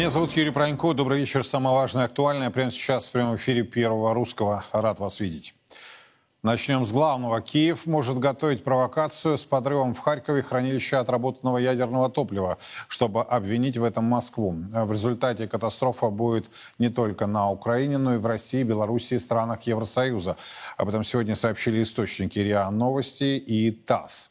Меня зовут Юрий Пронько. Добрый вечер. Самое важное и актуальное прямо сейчас в прямом эфире Первого Русского. Рад вас видеть. Начнем с главного. Киев может готовить провокацию с подрывом в Харькове хранилища отработанного ядерного топлива, чтобы обвинить в этом Москву. В результате катастрофа будет не только на Украине, но и в России, Белоруссии и странах Евросоюза. Об этом сегодня сообщили источники РИА Новости и ТАСС.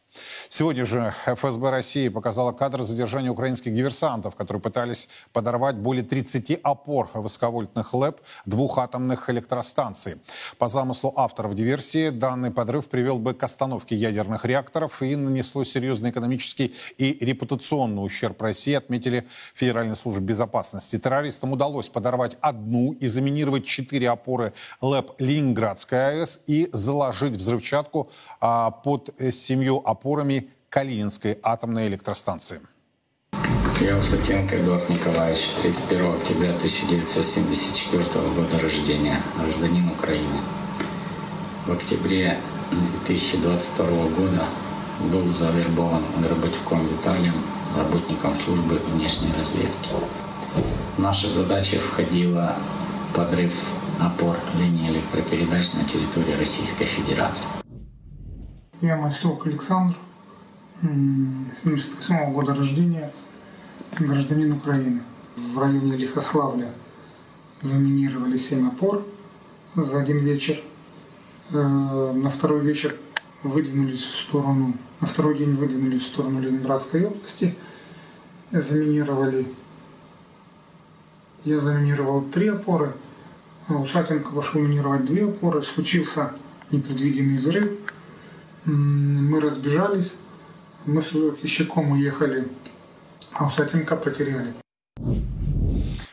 Сегодня же ФСБ России показала кадр задержания украинских диверсантов, которые пытались подорвать более 30 опор высоковольтных ЛЭП двух атомных электростанций. По замыслу авторов диверсии, данный подрыв привел бы к остановке ядерных реакторов и нанесло серьезный экономический и репутационный ущерб России, отметили Федеральной службе безопасности. Террористам удалось подорвать одну и заминировать четыре опоры ЛЭП Ленинградской АЭС и заложить взрывчатку под семью опорами Калининской атомной электростанции. Я Усатенко Эдуард Николаевич, 31 октября 1974 года рождения, гражданин Украины. В октябре 2022 года был завербован Гработюком Виталием, работником службы внешней разведки. Наша задача входила подрыв опор линии электропередач на территории Российской Федерации. Я Масток Александр, 78 года рождения, гражданин Украины. В районе Лихославля заминировали 7 опор за один вечер. Э, на второй вечер выдвинулись в сторону, на второй день выдвинулись в сторону Ленинградской области, заминировали. Я заминировал три опоры, а Усатенко пошел минировать две опоры. Случился непредвиденный взрыв – мы разбежались, мы с Ищаком уехали, а Усатенко потеряли.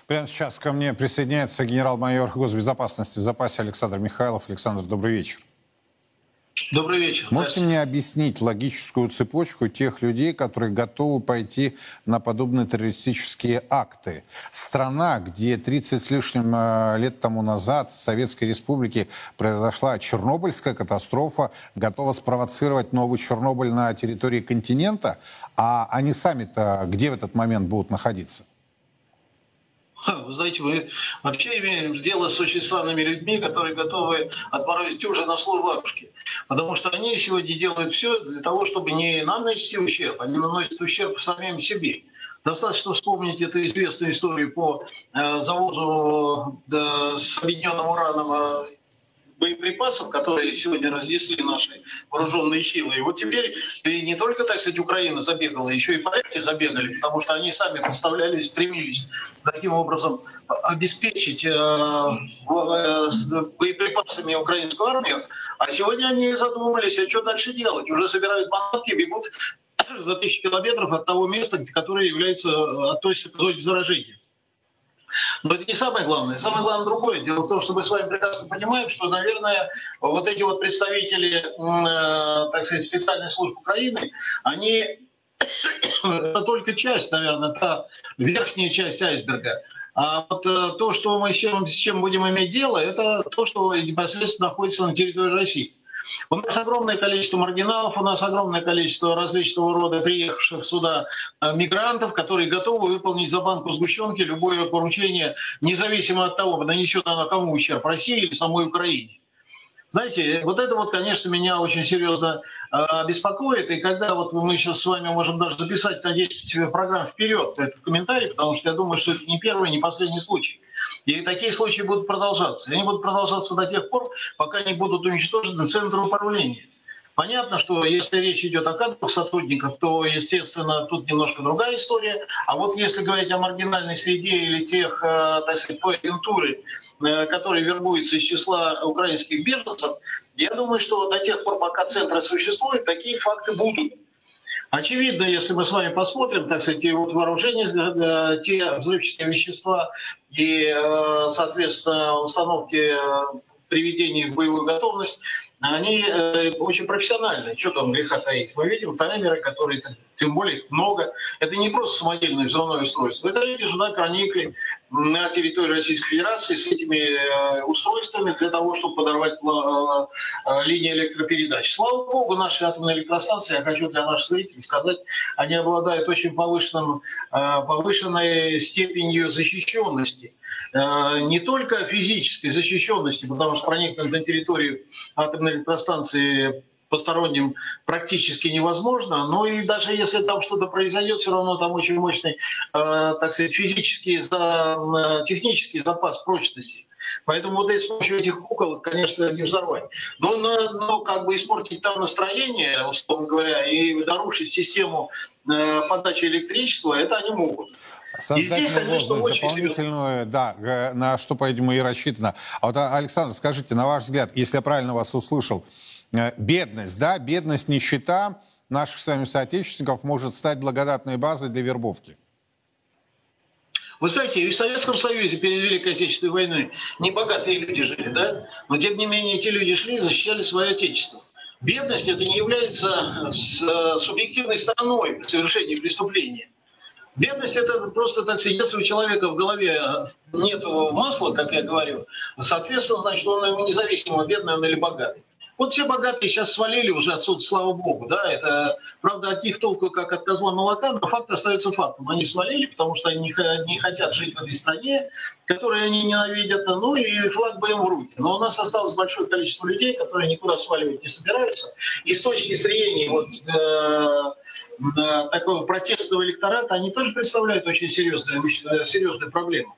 Прямо сейчас ко мне присоединяется генерал-майор госбезопасности в запасе Александр Михайлов. Александр, добрый вечер. Добрый вечер. Можете мне объяснить логическую цепочку тех людей, которые готовы пойти на подобные террористические акты? Страна, где 30 с лишним э, лет тому назад в Советской Республике произошла Чернобыльская катастрофа, готова спровоцировать новый Чернобыль на территории континента, а они сами-то где в этот момент будут находиться? Вы знаете, мы вообще имеем дело с очень странными людьми, которые готовы отморозить уже на слово бабушки. Потому что они сегодня делают все для того, чтобы не нам нанести ущерб, они наносят ущерб самим себе. Достаточно вспомнить эту известную историю по э, завозу э, с объединенным ураном э, боеприпасов, которые сегодня разнесли наши вооруженные силы. И вот теперь и не только, так сказать, Украина забегала, еще и поляки забегали, потому что они сами подставляли, стремились таким образом обеспечить э, э, боеприпасами украинскую армию. А сегодня они задумались, а что дальше делать? Уже собирают манатки, бегут за тысячи километров от того места, которое является, э, относится к зоне заражения. Но это не самое главное. Самое главное другое. Дело в том, что мы с вами прекрасно понимаем, что, наверное, вот эти вот представители, э, так сказать, специальной службы Украины, они это только часть, наверное, та верхняя часть айсберга. А вот э, то, что мы с чем, с чем будем иметь дело, это то, что непосредственно находится на территории России. У нас огромное количество маргиналов, у нас огромное количество различного рода приехавших сюда э, мигрантов, которые готовы выполнить за банку сгущенки любое поручение, независимо от того, нанесет оно кому ущерб, России или самой Украине. Знаете, вот это вот, конечно, меня очень серьезно э, беспокоит. И когда вот мы сейчас с вами можем даже записать на 10 программ вперед этот комментарий, потому что я думаю, что это не первый, не последний случай. И такие случаи будут продолжаться. И они будут продолжаться до тех пор, пока не будут уничтожены центры управления. Понятно, что если речь идет о кадровых сотрудниках, то, естественно, тут немножко другая история. А вот если говорить о маргинальной среде или тех, э, так сказать, той агентуры, э, которые вербуются из числа украинских беженцев, я думаю, что до тех пор, пока центры существуют, такие факты будут. Очевидно, если мы с вами посмотрим, так сказать, вот вооружение, э, те взрывчатые вещества и, соответственно, установки приведения в боевую готовность, они э, очень профессиональные. Что там греха таить? Мы видим таймеры, которые, тем более много. Это не просто самодельное взрывное устройство. Это люди сюда проникли на территории Российской Федерации с этими э, устройствами для того, чтобы подорвать э, э, линии электропередач. Слава богу, наши атомные электростанции, я хочу для наших зрителей сказать, они обладают очень повышенным, повышенной степенью защищенности не только физической защищенности, потому что проникнуть на территорию атомной электростанции посторонним практически невозможно, но и даже если там что-то произойдет, все равно там очень мощный, э, так сказать, физический, э, технический запас прочности. Поэтому вот с помощью этих кукол, конечно, не взорвать. Но, но, но как бы испортить там настроение, условно говоря, и нарушить систему э, подачи электричества, это они могут. Создать возможность дополнительную, да, на что, по-видимому, и рассчитано. А вот, Александр, скажите, на ваш взгляд, если я правильно вас услышал, Э, бедность, да, бедность, нищета наших с вами соотечественников может стать благодатной базой для вербовки? Вы знаете, и в Советском Союзе перед Великой Отечественной войной небогатые люди жили, да? Но тем не менее эти люди шли и защищали свое отечество. Бедность это не является э, субъективной стороной совершения преступления. Бедность это просто так сказать, если у человека в голове нет масла, как я говорю, соответственно, значит, он независимо, бедный он или богатый. Вот все богатые сейчас свалили уже отсюда, слава богу. Да? Это, правда, от них толку как от козла молока, но факт остается фактом. Они свалили, потому что они не хотят жить в этой стране, которую они ненавидят, ну и флаг бы им в руки. Но у нас осталось большое количество людей, которые никуда сваливать не собираются. И с точки зрения вот, э, такого протестного электората, они тоже представляют очень серьезную, серьезную проблему.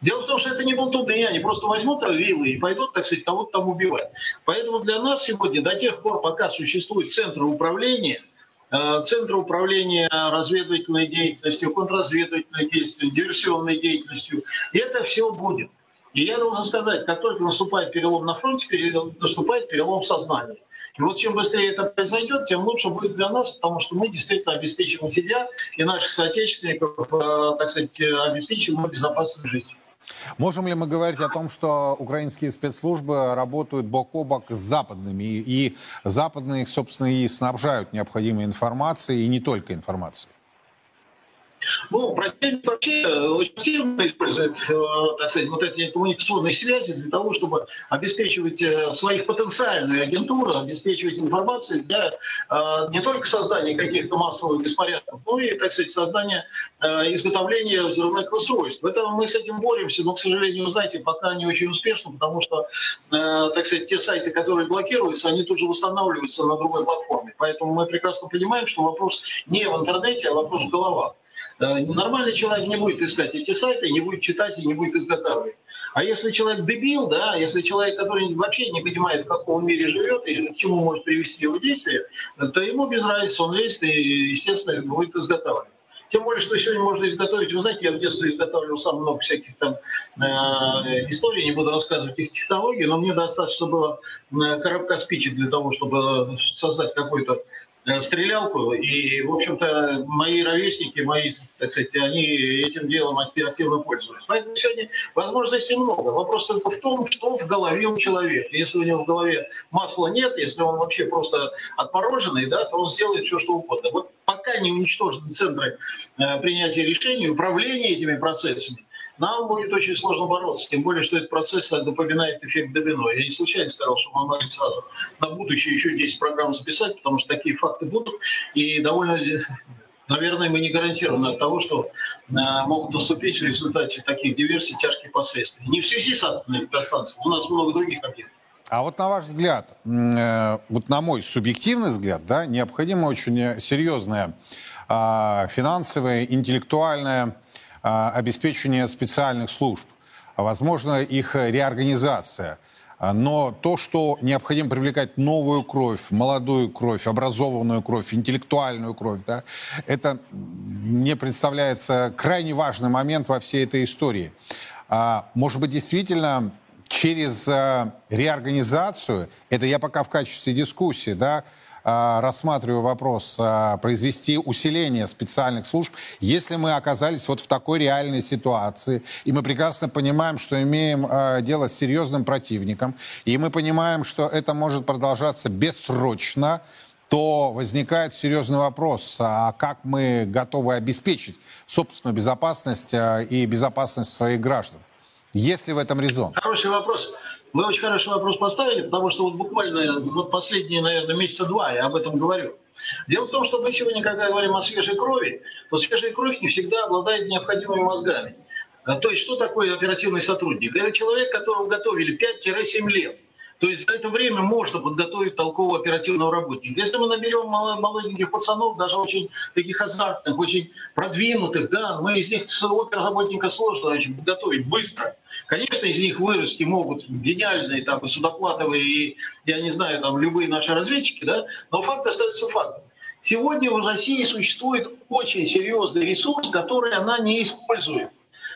Дело в том, что это не болтуны, они просто возьмут вилы и пойдут, так сказать, кого-то там убивать. Поэтому для нас сегодня, до тех пор, пока существуют центры управления, э, центры управления разведывательной деятельностью, контрразведывательной деятельностью, диверсионной деятельностью, это все будет. И я должен сказать, как только наступает перелом на фронте, наступает перелом сознания. И вот чем быстрее это произойдет, тем лучше будет для нас, потому что мы действительно обеспечим себя и наших соотечественников, э, так сказать, обеспечим безопасную жизнь. Можем ли мы говорить о том, что украинские спецслужбы работают бок о бок с западными, и западные, собственно, и снабжают необходимой информацией, и не только информацией? Ну, противник вообще э, очень активно использует, э, так сказать, вот эти коммуникационные связи для того, чтобы обеспечивать э, своих потенциальную агентуру, обеспечивать информацию для не только создания каких-то массовых беспорядков, но и, так сказать, создания изготовления взрывных устройств. Это мы с этим боремся, но, к сожалению, знаете, пока не очень успешно, потому что, так сказать, те сайты, которые блокируются, они тут же восстанавливаются на другой платформе. Поэтому мы прекрасно понимаем, что вопрос не в интернете, а вопрос в головах. Э, нормальный человек не будет искать эти сайты, не будет читать и не будет изготавливать. А если человек дебил, да, если человек, который вообще не понимает, в каком мире живет и к чему может привести его действие, то ему без разницы, он лезет и, естественно, будет изготавливать. Тем более, что сегодня можно изготовить. Вы знаете, я в детстве изготавливал сам много всяких там э, историй, не буду рассказывать их технологий, но мне достаточно было э, коробка спичек для того, чтобы создать какой-то Э, стрелялку. И, в общем-то, мои ровесники, мои, так сказать, они этим делом активно пользовались. Поэтому сегодня возможностей много. Вопрос только в том, что в голове у человека. Если у него в голове масла нет, если он вообще просто отмороженный, да, то он сделает все, что угодно. Вот пока не уничтожены центры э, принятия решений, управления этими процессами, нам будет очень сложно бороться. Тем более, что этот процесс напоминает эффект домино. Я не случайно сказал, что мы могли сразу на будущее еще 10 программ записать, потому что такие факты будут. И довольно наверное, мы не гарантированы от того, что э, могут наступить в результате таких диверсий тяжкие последствия. Не в связи с атомной электростанцией, у нас много других объектов. А вот на ваш взгляд, э, вот на мой субъективный взгляд, да, необходима очень серьезная э, финансовая, интеллектуальная а, обеспечение специальных служб, возможно, их реорганизация. Но то, что необходимо привлекать новую кровь, молодую кровь, образованную кровь, интеллектуальную кровь, да, это мне представляется крайне важный момент во всей этой истории. А, может быть, действительно, через а, реорганизацию, это я пока в качестве дискуссии, да, рассматриваю вопрос э, произвести усиление специальных служб, если мы оказались вот в такой реальной ситуации, и мы прекрасно понимаем, что имеем э, дело с серьезным противником, и мы понимаем, что это может продолжаться бессрочно, то возникает серьезный вопрос, а как мы готовы обеспечить собственную безопасность и безопасность своих граждан? Есть ли в этом резон? Хороший вопрос. Вы очень хороший вопрос поставили, потому что вот буквально вот последние, наверное, месяца два я об этом говорю. Дело в том, что мы сегодня, когда говорим о свежей крови, то свежая кровь не всегда обладает необходимыми мозгами. А, то есть что такое оперативный сотрудник? Это человек, которого готовили 5-7 лет то есть за это время можно подготовить толкового оперативного работника. Если мы наберем молоденьких пацанов, даже очень таких азартных, очень продвинутых, да, мы из них оперработника сложно очень подготовить быстро. Конечно, из них вырасти могут гениальные там, и Судоплатовые, и, я не знаю, там, любые наши разведчики, да, но факт остается фактом. Сегодня в России существует очень серьезный ресурс, который она не использует.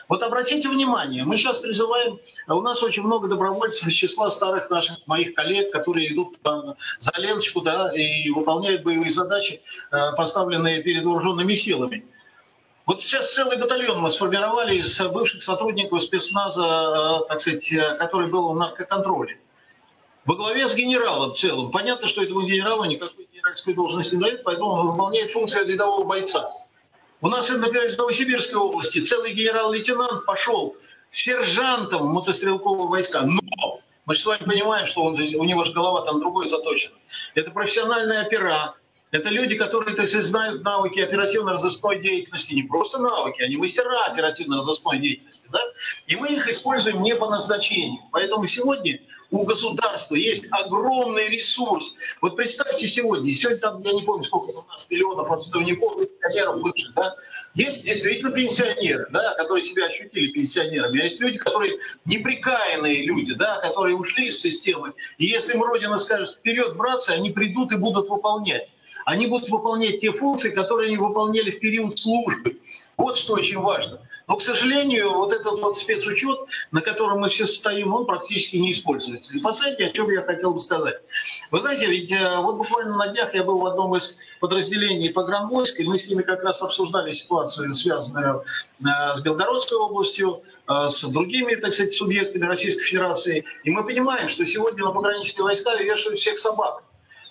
Вот обратите внимание, мы сейчас призываем, у нас очень много добровольцев из числа старых наших моих коллег, которые идут за Леночку да, и выполняют боевые задачи, э, поставленные перед вооруженными силами. Вот сейчас целый батальон мы сформировали из бывших сотрудников спецназа, э, так сказать, э, который был в наркоконтроле. Во главе с генералом в целом. Понятно, что этому генералу никакой генеральской должности не дают, поэтому он выполняет функцию рядового бойца. У нас, например, из Новосибирской области целый генерал-лейтенант пошел сержантом мотострелкового войска. Но мы с вами понимаем, что он, у него же голова там другой заточена. Это профессиональные опера, это люди, которые, так сказать, знают навыки оперативно-розыскной деятельности. Не просто навыки, они мастера оперативно-розыскной деятельности. Да? И мы их используем не по назначению. Поэтому сегодня у государства есть огромный ресурс. Вот представьте сегодня, сегодня там, я не помню, сколько у нас миллионов отставников, пенсионеров бывших, да, есть действительно пенсионеры, да, которые себя ощутили пенсионерами, а есть люди, которые неприкаянные люди, да, которые ушли из системы. И если им Родина скажет вперед, братцы, они придут и будут выполнять. Они будут выполнять те функции, которые они выполняли в период службы. Вот что очень важно. Но, к сожалению, вот этот вот спецучет, на котором мы все стоим, он практически не используется. И последнее, о чем я хотел бы сказать. Вы знаете, ведь э, вот буквально на днях я был в одном из подразделений погранвойск, и мы с ними как раз обсуждали ситуацию, связанную э, с Белгородской областью, э, с другими, так сказать, субъектами Российской Федерации. И мы понимаем, что сегодня на пограничные войска вешают всех собак.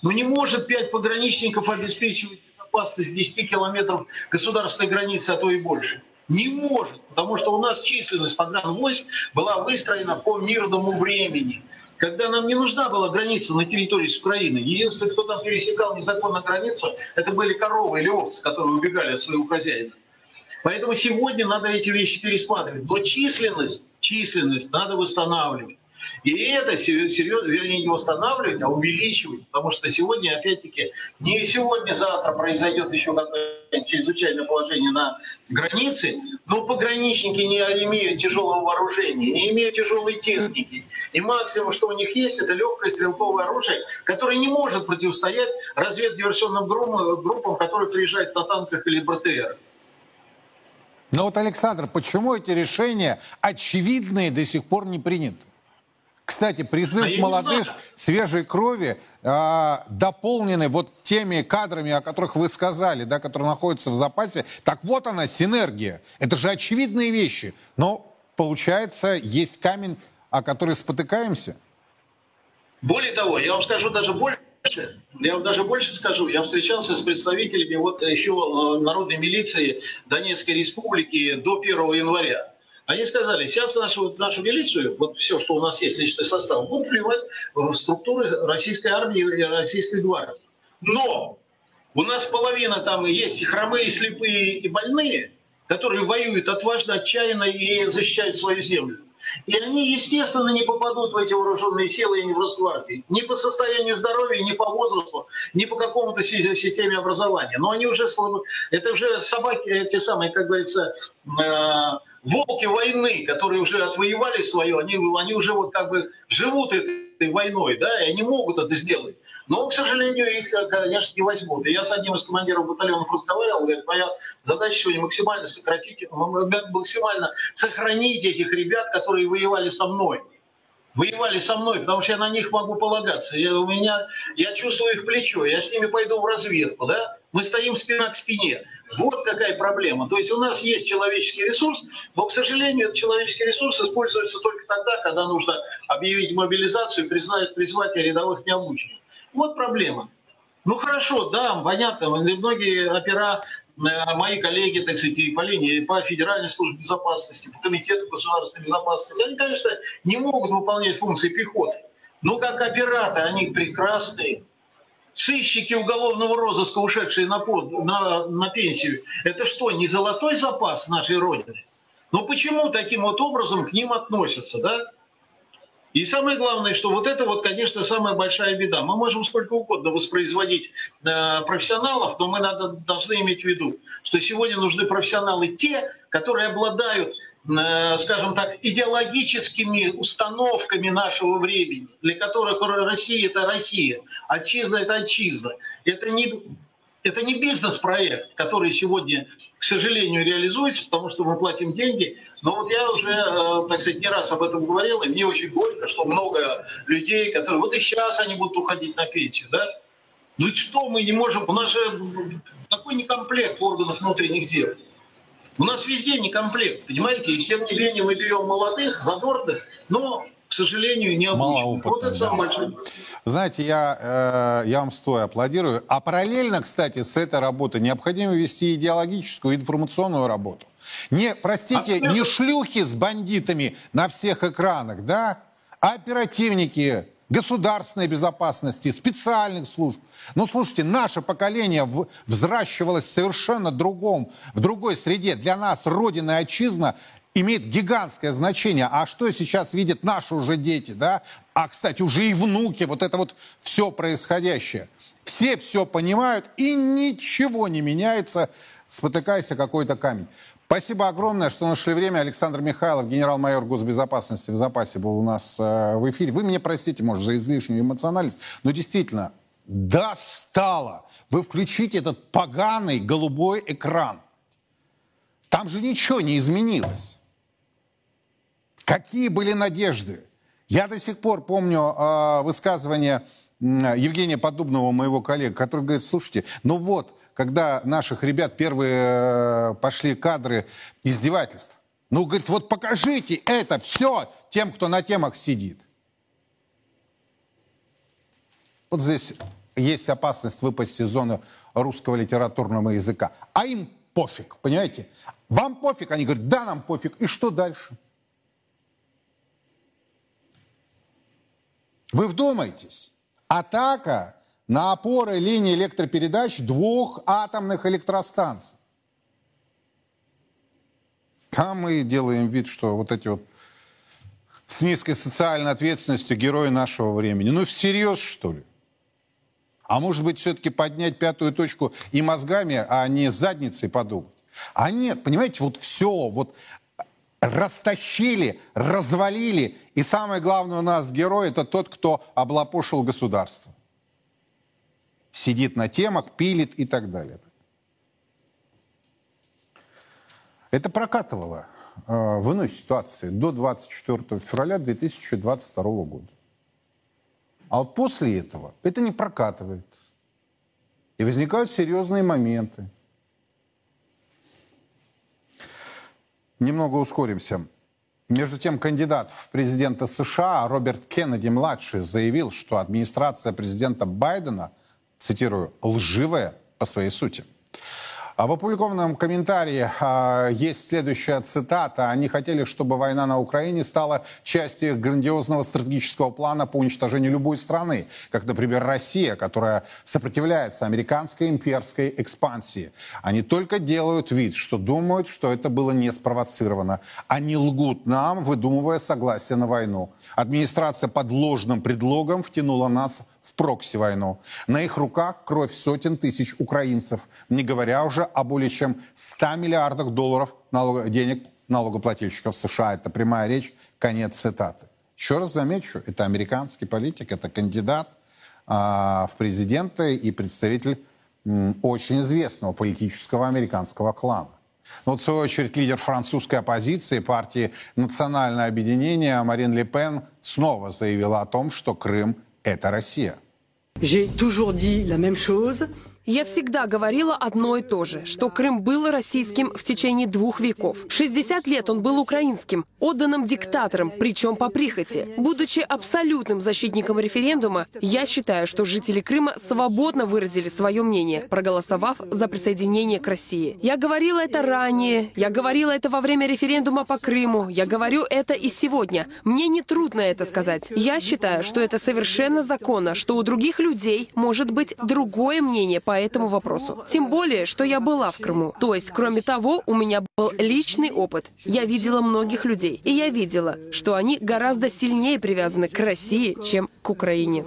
Но не может пять пограничников обеспечивать безопасность 10 километров государственной границы, а то и больше. Не может, потому что у нас численность погранвойск была выстроена по мирному времени, когда нам не нужна была граница на территории с Украины. Единственный, кто там пересекал незаконно границу, это были коровы или овцы, которые убегали от своего хозяина. Поэтому сегодня надо эти вещи пересматривать. Но численность, численность надо восстанавливать. И это серьезно, вернее, не восстанавливать, а увеличивать. Потому что сегодня, опять-таки, не сегодня-завтра произойдет еще какое-нибудь чрезвычайное положение на границе, но пограничники не имеют тяжелого вооружения, не имеют тяжелой техники. И максимум, что у них есть, это легкое стрелковое оружие, которое не может противостоять разведдиверсионным группам, которые приезжают на танках или БТР. Но вот, Александр, почему эти решения очевидные до сих пор не приняты? Кстати, призыв а молодых, свежей крови, э, дополненный вот теми кадрами, о которых вы сказали, да, которые находятся в запасе. Так вот она, синергия. Это же очевидные вещи. Но, получается, есть камень, о который спотыкаемся. Более того, я вам скажу даже больше. Я вам даже больше скажу. Я встречался с представителями вот еще э, народной милиции Донецкой Республики до 1 января. Они сказали, сейчас нашу, нашу милицию, вот все, что у нас есть, личный состав, будут вливать в структуры российской армии и российской гвардии. Но у нас половина там есть и хромые, и слепые, и больные, которые воюют отважно, отчаянно и защищают свою землю. И они, естественно, не попадут в эти вооруженные силы и не в Росгвардии. Ни по состоянию здоровья, ни по возрасту, ни по какому-то системе образования. Но они уже, это уже собаки, те самые, как говорится, э, волки войны, которые уже отвоевали свое, они, они уже вот как бы живут этой войной, да, и они могут это сделать. Но, к сожалению, их, конечно, не возьмут. И я с одним из командиров батальонов разговаривал, говорит, моя задача сегодня максимально сократить, максимально сохранить этих ребят, которые воевали со мной. воевали со мной, потому что я на них могу полагаться. Я, у меня, я чувствую их плечо, я с ними пойду в разведку, да? Мы стоим спина к спине. Вот какая проблема. То есть у нас есть человеческий ресурс, но, к сожалению, этот человеческий ресурс используется только тогда, когда нужно объявить мобилизацию и признать, призвать рядовых необученных. Вот проблема. Ну хорошо, да, понятно, многие опера, э, мои коллеги, так сказать, и по линии, по Федеральной службе безопасности, по Комитету государственной безопасности, они, конечно, не могут выполнять функции пехоты. Но как операторы они прекрасные. Сыщики уголовного розыска, ушедшие на, на, на пенсию, это что, не золотой запас нашей Родины? Но почему таким вот образом к ним относятся, да? И самое главное, что вот это вот, конечно, самая большая беда. Мы можем сколько угодно воспроизводить э, профессионалов, но мы надо, должны иметь в виду, что сегодня нужны профессионалы те, которые обладают, скажем так, идеологическими установками нашего времени, для которых Россия – это Россия, отчизна – это отчизна. Это не это не бизнес-проект, который сегодня, к сожалению, реализуется, потому что мы платим деньги. Но вот я уже, э, так сказать, не раз об этом говорил, и мне очень горько, что много людей, которые... Вот и сейчас они будут уходить на пенсию, да? Ну что мы не можем... У нас же такой некомплект органов внутренних дел. У нас везде некомплект, понимаете? И тем не менее мы берем молодых, задорных, но к сожалению, не обучен. Вот это самое большое. Знаете, я, э, я вам стоя аплодирую. А параллельно, кстати, с этой работой необходимо вести идеологическую, информационную работу. Не, простите, Абсолютно. не шлюхи с бандитами на всех экранах, да, а оперативники государственной безопасности, специальных служб. Ну, слушайте, наше поколение взращивалось совершенно другом, в другой среде. Для нас Родина и Отчизна имеет гигантское значение. А что сейчас видят наши уже дети, да? А, кстати, уже и внуки, вот это вот все происходящее. Все все понимают, и ничего не меняется, спотыкаясь о какой-то камень. Спасибо огромное, что нашли время. Александр Михайлов, генерал-майор госбезопасности в запасе, был у нас э, в эфире. Вы меня простите, может, за излишнюю эмоциональность, но действительно, достало. Вы включите этот поганый голубой экран. Там же ничего не изменилось. Какие были надежды? Я до сих пор помню э, высказывание Евгения Подубного, моего коллега, который говорит, слушайте, ну вот, когда наших ребят первые э, пошли кадры издевательств, ну, говорит, вот покажите это все тем, кто на темах сидит. Вот здесь есть опасность выпасть из зоны русского литературного языка. А им пофиг, понимаете? Вам пофиг? Они говорят, да, нам пофиг. И что дальше? Вы вдумайтесь. Атака на опоры линии электропередач двух атомных электростанций. А мы делаем вид, что вот эти вот с низкой социальной ответственностью герои нашего времени. Ну, всерьез, что ли? А может быть, все-таки поднять пятую точку и мозгами, а не задницей подумать? А нет, понимаете, вот все, вот растащили, развалили. И самое главное у нас герой – это тот, кто облапошил государство. Сидит на темах, пилит и так далее. Это прокатывало э, в иной ситуации до 24 февраля 2022 года. А вот после этого это не прокатывает. И возникают серьезные моменты. Немного ускоримся. Между тем, кандидат в президенты США Роберт Кеннеди-младший заявил, что администрация президента Байдена, цитирую, «лживая по своей сути». А в опубликованном комментарии а, есть следующая цитата. Они хотели, чтобы война на Украине стала частью грандиозного стратегического плана по уничтожению любой страны, как, например, Россия, которая сопротивляется американской имперской экспансии. Они только делают вид, что думают, что это было не спровоцировано. Они лгут нам, выдумывая согласие на войну. Администрация под ложным предлогом втянула нас в прокси-войну. На их руках кровь сотен тысяч украинцев, не говоря уже о более чем 100 миллиардах долларов налог... денег налогоплательщиков США. Это прямая речь, конец цитаты. Еще раз замечу, это американский политик, это кандидат а, в президенты и представитель м, очень известного политического американского клана. Но, вот, в свою очередь, лидер французской оппозиции партии «Национальное объединение» Марин Ле Пен снова заявила о том, что Крым – это Россия. J'ai toujours dit la même chose. Я всегда говорила одно и то же, что Крым был российским в течение двух веков. 60 лет он был украинским, отданным диктатором, причем по прихоти. Будучи абсолютным защитником референдума, я считаю, что жители Крыма свободно выразили свое мнение, проголосовав за присоединение к России. Я говорила это ранее, я говорила это во время референдума по Крыму, я говорю это и сегодня. Мне не трудно это сказать. Я считаю, что это совершенно законно, что у других людей может быть другое мнение по этому вопросу. Тем более, что я была в Крыму. То есть, кроме того, у меня был личный опыт. Я видела многих людей. И я видела, что они гораздо сильнее привязаны к России, чем к Украине.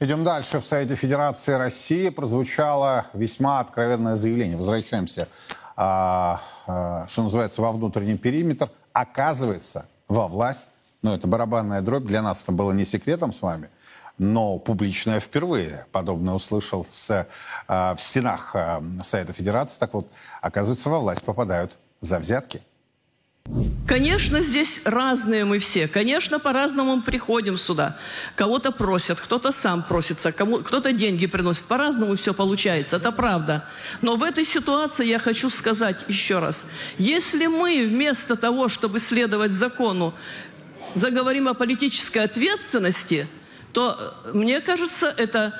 Идем дальше. В Совете Федерации России прозвучало весьма откровенное заявление. Возвращаемся, а, а, что называется, во внутренний периметр. Оказывается, во власть, ну это барабанная дробь, для нас это было не секретом с вами – но публично я впервые подобное услышал с, э, в стенах э, Совета Федерации. Так вот, оказывается, во власть попадают за взятки. Конечно, здесь разные мы все. Конечно, по-разному мы приходим сюда. Кого-то просят, кто-то сам просится, кому, кто-то деньги приносит. По-разному все получается, это правда. Но в этой ситуации я хочу сказать еще раз. Если мы вместо того, чтобы следовать закону, заговорим о политической ответственности – то, э, мне кажется, это,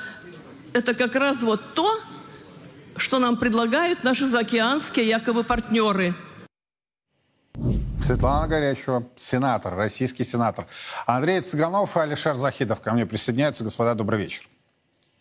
это как раз вот то, что нам предлагают наши заокеанские якобы партнеры. Светлана Горячева, сенатор, российский сенатор. Андрей Цыганов и Алишер Захидов ко мне присоединяются. Господа, добрый вечер.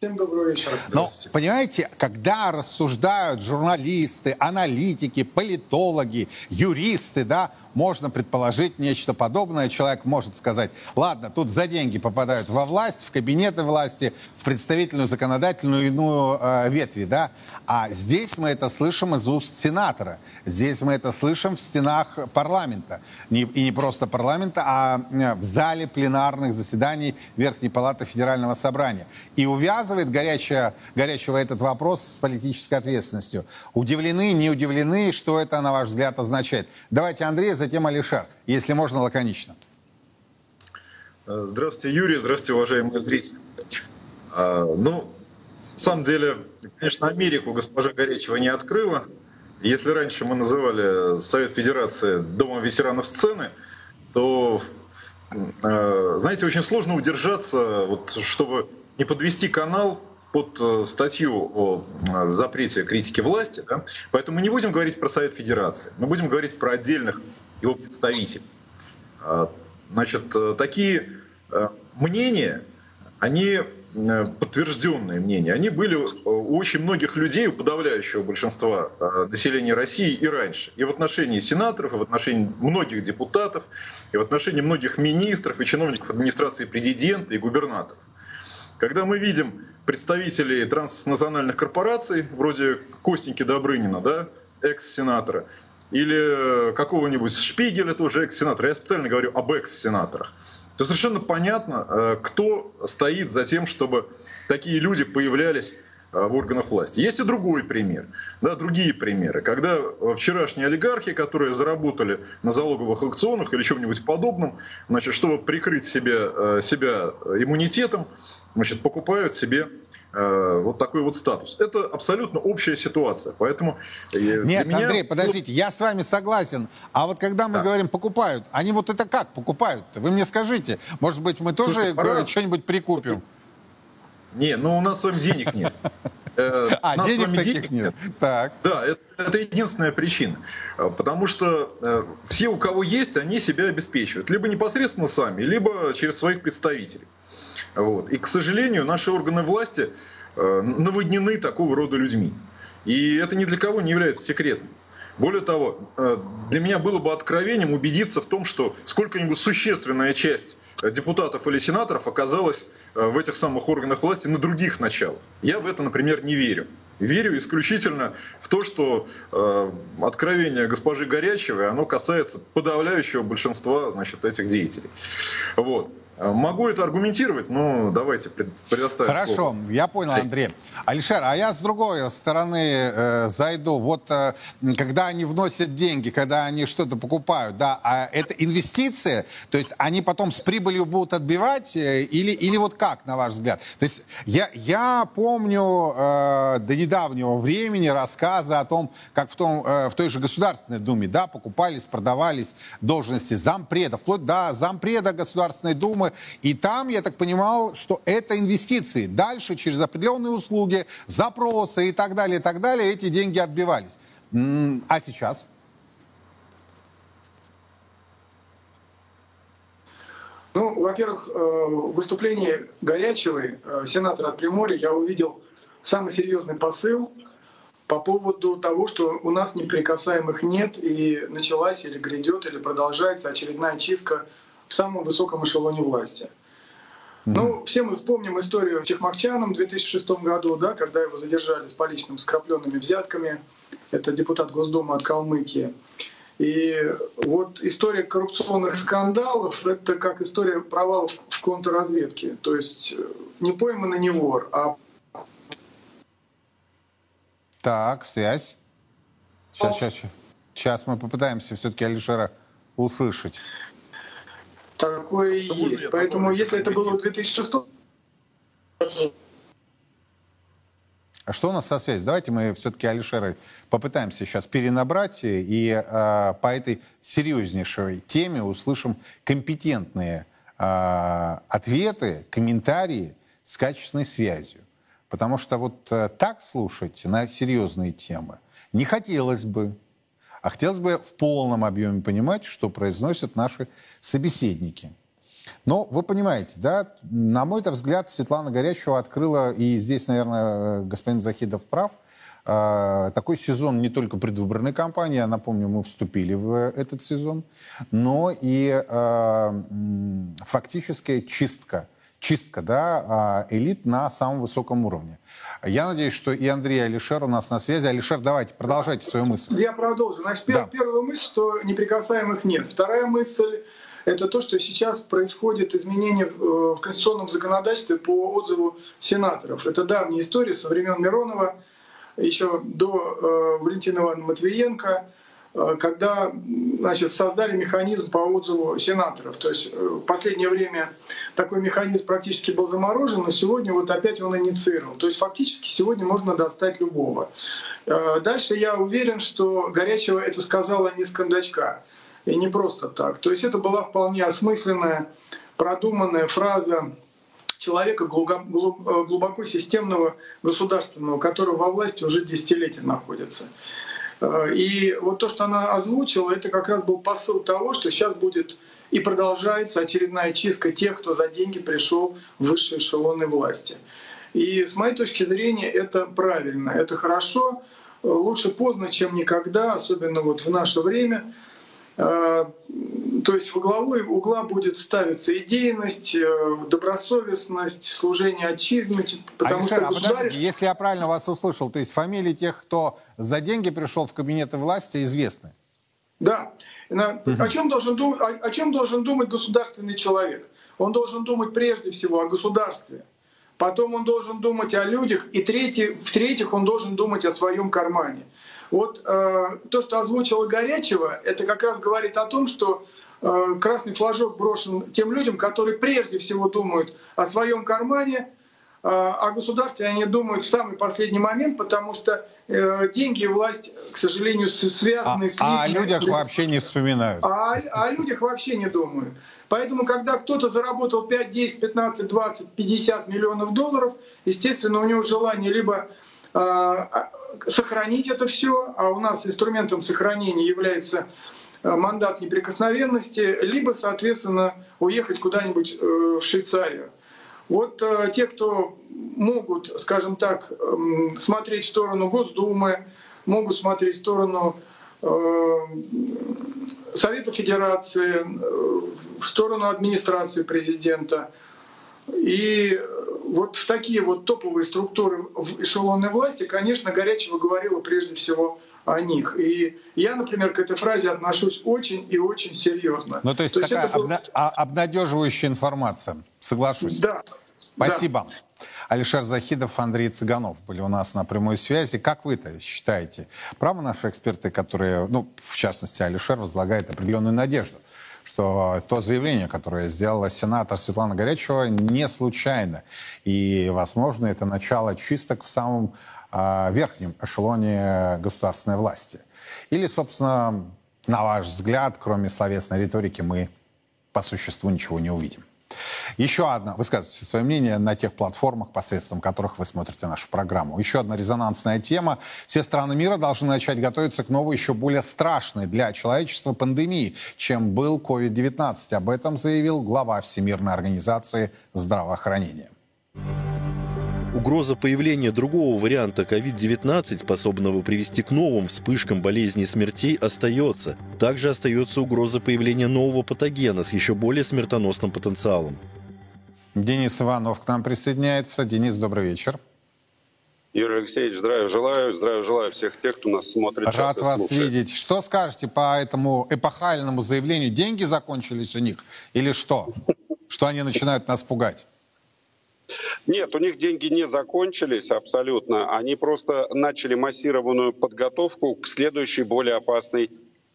Всем добрый вечер. Но, понимаете, когда рассуждают журналисты, аналитики, политологи, юристы, да, можно предположить нечто подобное. Человек может сказать, ладно, тут за деньги попадают во власть, в кабинеты власти, в представительную, законодательную иную э, ветви, да. А здесь мы это слышим из уст сенатора. Здесь мы это слышим в стенах парламента. Не, и не просто парламента, а э, в зале пленарных заседаний Верхней Палаты Федерального Собрания. И увязывает горячая, горячего этот вопрос с политической ответственностью. Удивлены, не удивлены, что это, на ваш взгляд, означает? Давайте, Андрей, затем Алишер, если можно лаконично. Здравствуйте, Юрий. Здравствуйте, уважаемые зрители. А, ну, на самом деле, конечно, Америку госпожа Горячева не открыла. Если раньше мы называли Совет Федерации Домом ветеранов сцены, то, а, знаете, очень сложно удержаться, вот, чтобы не подвести канал под э, статью о э, запрете критики власти. Да? Поэтому мы не будем говорить про Совет Федерации, мы будем говорить про отдельных его представителей. А, значит, э, такие мнения, они подтвержденные мнения, они были у очень многих людей, у подавляющего большинства населения России и раньше. И в отношении сенаторов, и в отношении многих депутатов, и в отношении многих министров, и чиновников администрации президента, и губернаторов. Когда мы видим представителей транснациональных корпораций, вроде Костеньки Добрынина, да, экс-сенатора, или какого-нибудь Шпигеля, тоже экс-сенатора, я специально говорю об экс-сенаторах, то совершенно понятно, э, кто стоит за тем, чтобы такие люди появлялись э, в органах власти. Есть и другой пример, да, другие примеры, когда вчерашние олигархи, которые заработали на залоговых аукционах или чем-нибудь подобном, значит, чтобы прикрыть себе, э, себя иммунитетом, значит, покупают себе э, вот такой вот статус. Это абсолютно общая ситуация. Поэтому э, Нет, меня... Андрей, подождите, я с вами согласен. А вот когда мы да. говорим покупают, они вот это как покупают? -то? Вы мне скажите. Может быть, мы тоже пора... что-нибудь прикупим? Не, ну у нас с вами денег нет. Э, а, денег таких нет. Так. Да, это, это единственная причина. Потому что э, все, у кого есть, они себя обеспечивают. Либо непосредственно сами, либо через своих представителей. Вот. И, к сожалению, наши органы власти э, наводнены такого рода людьми. И это ни для кого не является секретом. Более того, э, для меня было бы откровением убедиться в том, что сколько-нибудь существенная часть депутатов или сенаторов оказалась э, в этих самых органах власти на других началах. Я в это, например, не верю. верю исключительно в то, что э, откровение госпожи Горячевой, оно касается подавляющего большинства значит, этих деятелей. Вот. Могу это аргументировать, но давайте предоставим Хорошо, слово. я понял, Андрей. Алишер, а я с другой стороны э, зайду. Вот э, когда они вносят деньги, когда они что-то покупают, да, а это инвестиция, то есть они потом с прибылью будут отбивать э, или, или вот как, на ваш взгляд? То есть я, я помню э, до недавнего времени рассказы о том, как в, том, э, в той же Государственной Думе, да, покупались, продавались должности зампреда, вплоть до зампреда Государственной Думы, и там, я так понимал, что это инвестиции. Дальше через определенные услуги, запросы и так далее, и так далее, эти деньги отбивались. А сейчас? Ну, во-первых, э, в выступлении Горячевой, э, сенатора от Приморья, я увидел самый серьезный посыл по поводу того, что у нас неприкасаемых нет, и началась или грядет, или продолжается очередная чистка в самом высоком эшелоне власти. Ну, все мы вспомним историю Чехмакчаном в 2006 году, да, когда его задержали с поличным скрапленными взятками. Это депутат Госдумы от Калмыкии. И вот история коррупционных скандалов — это как история провалов в контрразведке. То есть э, не пойманный не вор, а... Так, связь. Сейчас, сейчас, сейчас мы попытаемся все-таки Алишера услышать. Такое и есть. Поэтому если это было в 2006 а что у нас со связью? Давайте мы все-таки Алишера попытаемся сейчас перенабрать и э, по этой серьезнейшей теме услышим компетентные э, ответы, комментарии с качественной связью. Потому что вот э, так слушать на серьезные темы не хотелось бы. А хотелось бы в полном объеме понимать, что произносят наши собеседники. Но вы понимаете, да, на мой взгляд, Светлана Горячева открыла, и здесь, наверное, господин Захидов прав, э, такой сезон не только предвыборной кампании, а напомню, мы вступили в этот сезон, но и э, фактическая чистка, чистка да, а, элит на самом высоком уровне. Я надеюсь, что и Андрей и Алишер у нас на связи. Алишер, давайте, продолжайте свою мысль. Я продолжу. Значит, да. первая мысль, что неприкасаемых нет. Вторая мысль это то, что сейчас происходит изменение в э, конституционном законодательстве по отзыву сенаторов. Это давняя история со времен Миронова, еще до э, Валентина Ивановна Матвиенко, когда значит, создали механизм по отзыву сенаторов. То есть в последнее время такой механизм практически был заморожен, но сегодня вот опять он инициировал. То есть фактически сегодня можно достать любого. Дальше я уверен, что Горячего это сказала не с кондачка. И не просто так. То есть это была вполне осмысленная, продуманная фраза человека глубоко системного государственного, который во власти уже десятилетия находится. И вот то, что она озвучила, это как раз был посыл того, что сейчас будет и продолжается очередная чистка тех, кто за деньги пришел в высшие эшелоны власти. И с моей точки зрения это правильно, это хорошо, лучше поздно, чем никогда, особенно вот в наше время. Э, то есть во главу угла будет ставиться идейность, э, добросовестность, служение отчизне. Потому Алишер, что а государь... если я правильно вас услышал, то есть фамилии тех, кто за деньги пришел в кабинеты власти, известны? Да. Угу. О, чем должен думать, о, о чем должен думать государственный человек? Он должен думать прежде всего о государстве. Потом он должен думать о людях. И третий, в-третьих, он должен думать о своем кармане. Вот э, то, что озвучила Горячева, это как раз говорит о том, что э, красный флажок брошен тем людям, которые прежде всего думают о своем кармане, э, о государстве они думают в самый последний момент, потому что э, деньги и власть, к сожалению, связаны а, с... А о людях вообще не вспоминают. А, а о людях вообще не думают. Поэтому, когда кто-то заработал 5, 10, 15, 20, 50 миллионов долларов, естественно, у него желание либо э, сохранить это все, а у нас инструментом сохранения является э, мандат неприкосновенности, либо, соответственно, уехать куда-нибудь э, в Швейцарию. Вот э, те, кто могут, скажем так, эм, смотреть в сторону Госдумы, могут смотреть в сторону Совета Федерации, в сторону администрации президента, И вот в такие вот топовые структуры в эшелонной власти, конечно, Горячева говорила прежде всего о них. И я, например, к этой фразе отношусь очень и очень серьезно. Ну, то есть то такая есть обна- был... обнадеживающая информация, соглашусь. Да. Спасибо. Да. Алишер Захидов, Андрей Цыганов были у нас на прямой связи. Как вы-то считаете? Правы наши эксперты, которые, ну, в частности, Алишер возлагает определенную надежду, что то заявление, которое сделала сенатор Светлана Горячева, не случайно. И, возможно, это начало чисток в самом э, верхнем эшелоне государственной власти. Или, собственно, на ваш взгляд, кроме словесной риторики, мы по существу ничего не увидим. Еще одна, высказывайте свое мнение на тех платформах, посредством которых вы смотрите нашу программу. Еще одна резонансная тема. Все страны мира должны начать готовиться к новой, еще более страшной для человечества пандемии, чем был COVID-19. Об этом заявил глава Всемирной организации здравоохранения. Угроза появления другого варианта COVID-19, способного привести к новым вспышкам болезней и смертей, остается. Также остается угроза появления нового патогена с еще более смертоносным потенциалом. Денис Иванов к нам присоединяется. Денис, добрый вечер. Юрий Алексеевич, здравия желаю. Здравия желаю всех тех, кто нас смотрит. Рад вас слушает. видеть. Что скажете по этому эпохальному заявлению? Деньги закончились у них или что? Что они начинают нас пугать? Нет, у них деньги не закончились абсолютно. Они просто начали массированную подготовку к следующей более опасной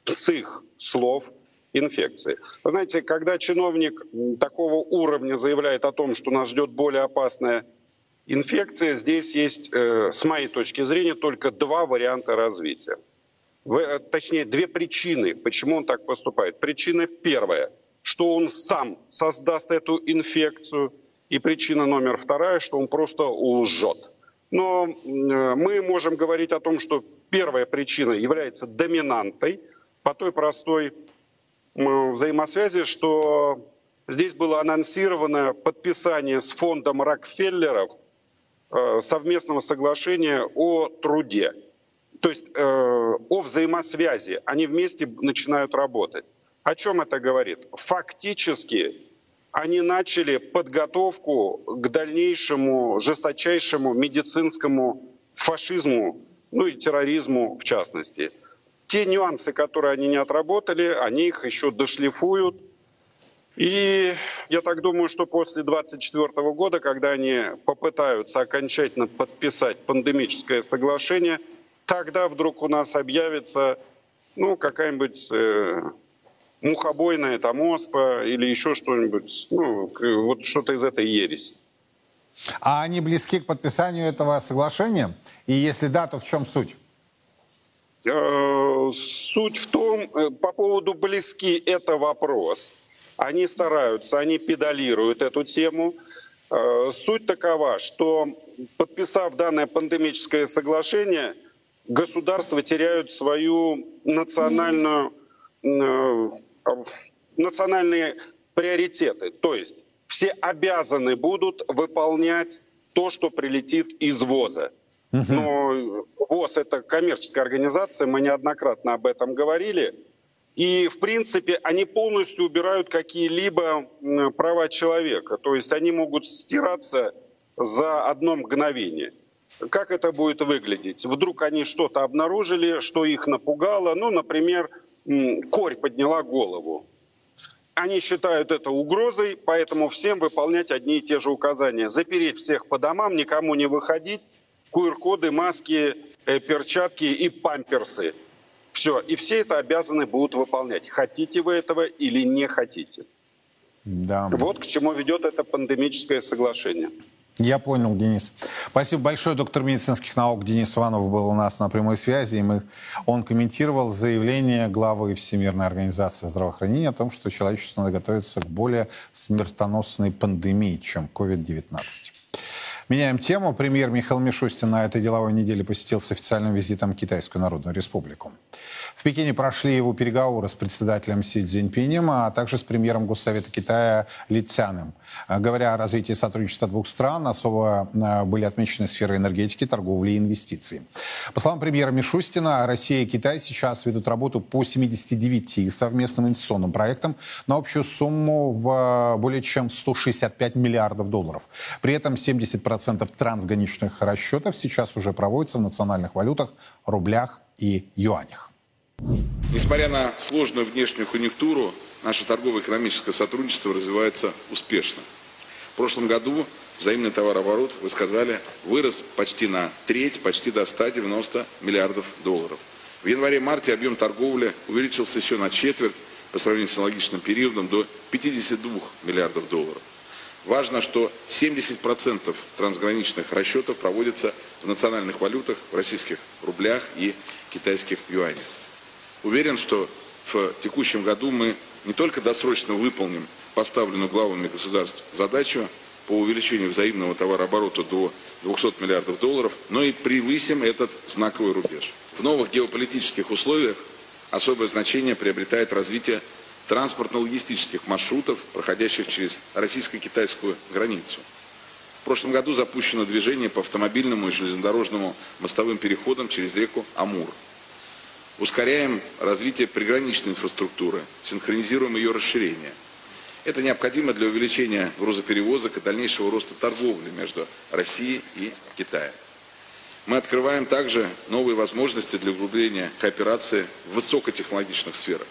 с их слов инфекции. Вы знаете, когда чиновник такого уровня заявляет о том, что нас ждет более опасная инфекция, здесь есть, э, с моей точки зрения, только два варианта развития. В, точнее, две причины, почему он так поступает. Причина первая, что он сам создаст эту инфекцию – и причина номер вторая, что он просто лжет. Но мы можем говорить о том, что первая причина является доминантой по той простой взаимосвязи, что здесь было анонсировано подписание с фондом Рокфеллеров э, совместного соглашения о труде. То есть э, о взаимосвязи. Они вместе начинают работать. О чем это говорит? Фактически они начали подготовку к дальнейшему жесточайшему медицинскому фашизму, ну и терроризму в частности. Те нюансы, которые они не отработали, они их еще дошлифуют. И я так думаю, что после 2024 года, когда они попытаются окончательно подписать пандемическое соглашение, тогда вдруг у нас объявится ну, какая-нибудь э, мухобойная там оспа или еще что-нибудь, ну, вот что-то из этой ереси. А они близки к подписанию этого соглашения? И если да, то в чем суть? Э, суть в том, э, по поводу близки это вопрос. Они стараются, они педалируют эту тему. Э, суть такова, что подписав данное пандемическое соглашение, государства теряют свою национальную национальные приоритеты. То есть все обязаны будут выполнять то, что прилетит из ВОЗа. Но ВОЗ — это коммерческая организация, мы неоднократно об этом говорили. И, в принципе, они полностью убирают какие-либо права человека. То есть они могут стираться за одно мгновение. Как это будет выглядеть? Вдруг они что-то обнаружили, что их напугало. Ну, например, корь подняла голову. Они считают это угрозой, поэтому всем выполнять одни и те же указания. Запереть всех по домам, никому не выходить, QR-коды, маски, э, перчатки и памперсы. Все. И все это обязаны будут выполнять. Хотите вы этого или не хотите. Да. Вот к чему ведет это пандемическое соглашение. Я понял, Денис. Спасибо большое. Доктор медицинских наук Денис Иванов был у нас на прямой связи. И мы, он комментировал заявление главы Всемирной организации здравоохранения о том, что человечество надо готовиться к более смертоносной пандемии, чем COVID-19. Меняем тему. Премьер Михаил Мишустин на этой деловой неделе посетил с официальным визитом Китайскую Народную Республику. В Пекине прошли его переговоры с председателем Си Цзиньпинем, а также с премьером Госсовета Китая Ли Цяным. Говоря о развитии сотрудничества двух стран, особо э, были отмечены сферы энергетики, торговли и инвестиций. По словам премьера Мишустина, Россия и Китай сейчас ведут работу по 79 совместным инвестиционным проектам на общую сумму в более чем 165 миллиардов долларов. При этом 70% трансграничных расчетов сейчас уже проводятся в национальных валютах, рублях и юанях. Несмотря на сложную внешнюю конъюнктуру, наше торгово-экономическое сотрудничество развивается успешно. В прошлом году взаимный товарооборот, вы сказали, вырос почти на треть, почти до 190 миллиардов долларов. В январе-марте объем торговли увеличился еще на четверть по сравнению с аналогичным периодом до 52 миллиардов долларов. Важно, что 70% трансграничных расчетов проводятся в национальных валютах, в российских рублях и китайских юанях. Уверен, что в текущем году мы не только досрочно выполним поставленную главами государств задачу по увеличению взаимного товарооборота до 200 миллиардов долларов, но и превысим этот знаковый рубеж. В новых геополитических условиях особое значение приобретает развитие транспортно-логистических маршрутов, проходящих через российско-китайскую границу. В прошлом году запущено движение по автомобильному и железнодорожному мостовым переходам через реку Амур. Ускоряем развитие приграничной инфраструктуры, синхронизируем ее расширение. Это необходимо для увеличения грузоперевозок и дальнейшего роста торговли между Россией и Китаем. Мы открываем также новые возможности для углубления кооперации в высокотехнологичных сферах.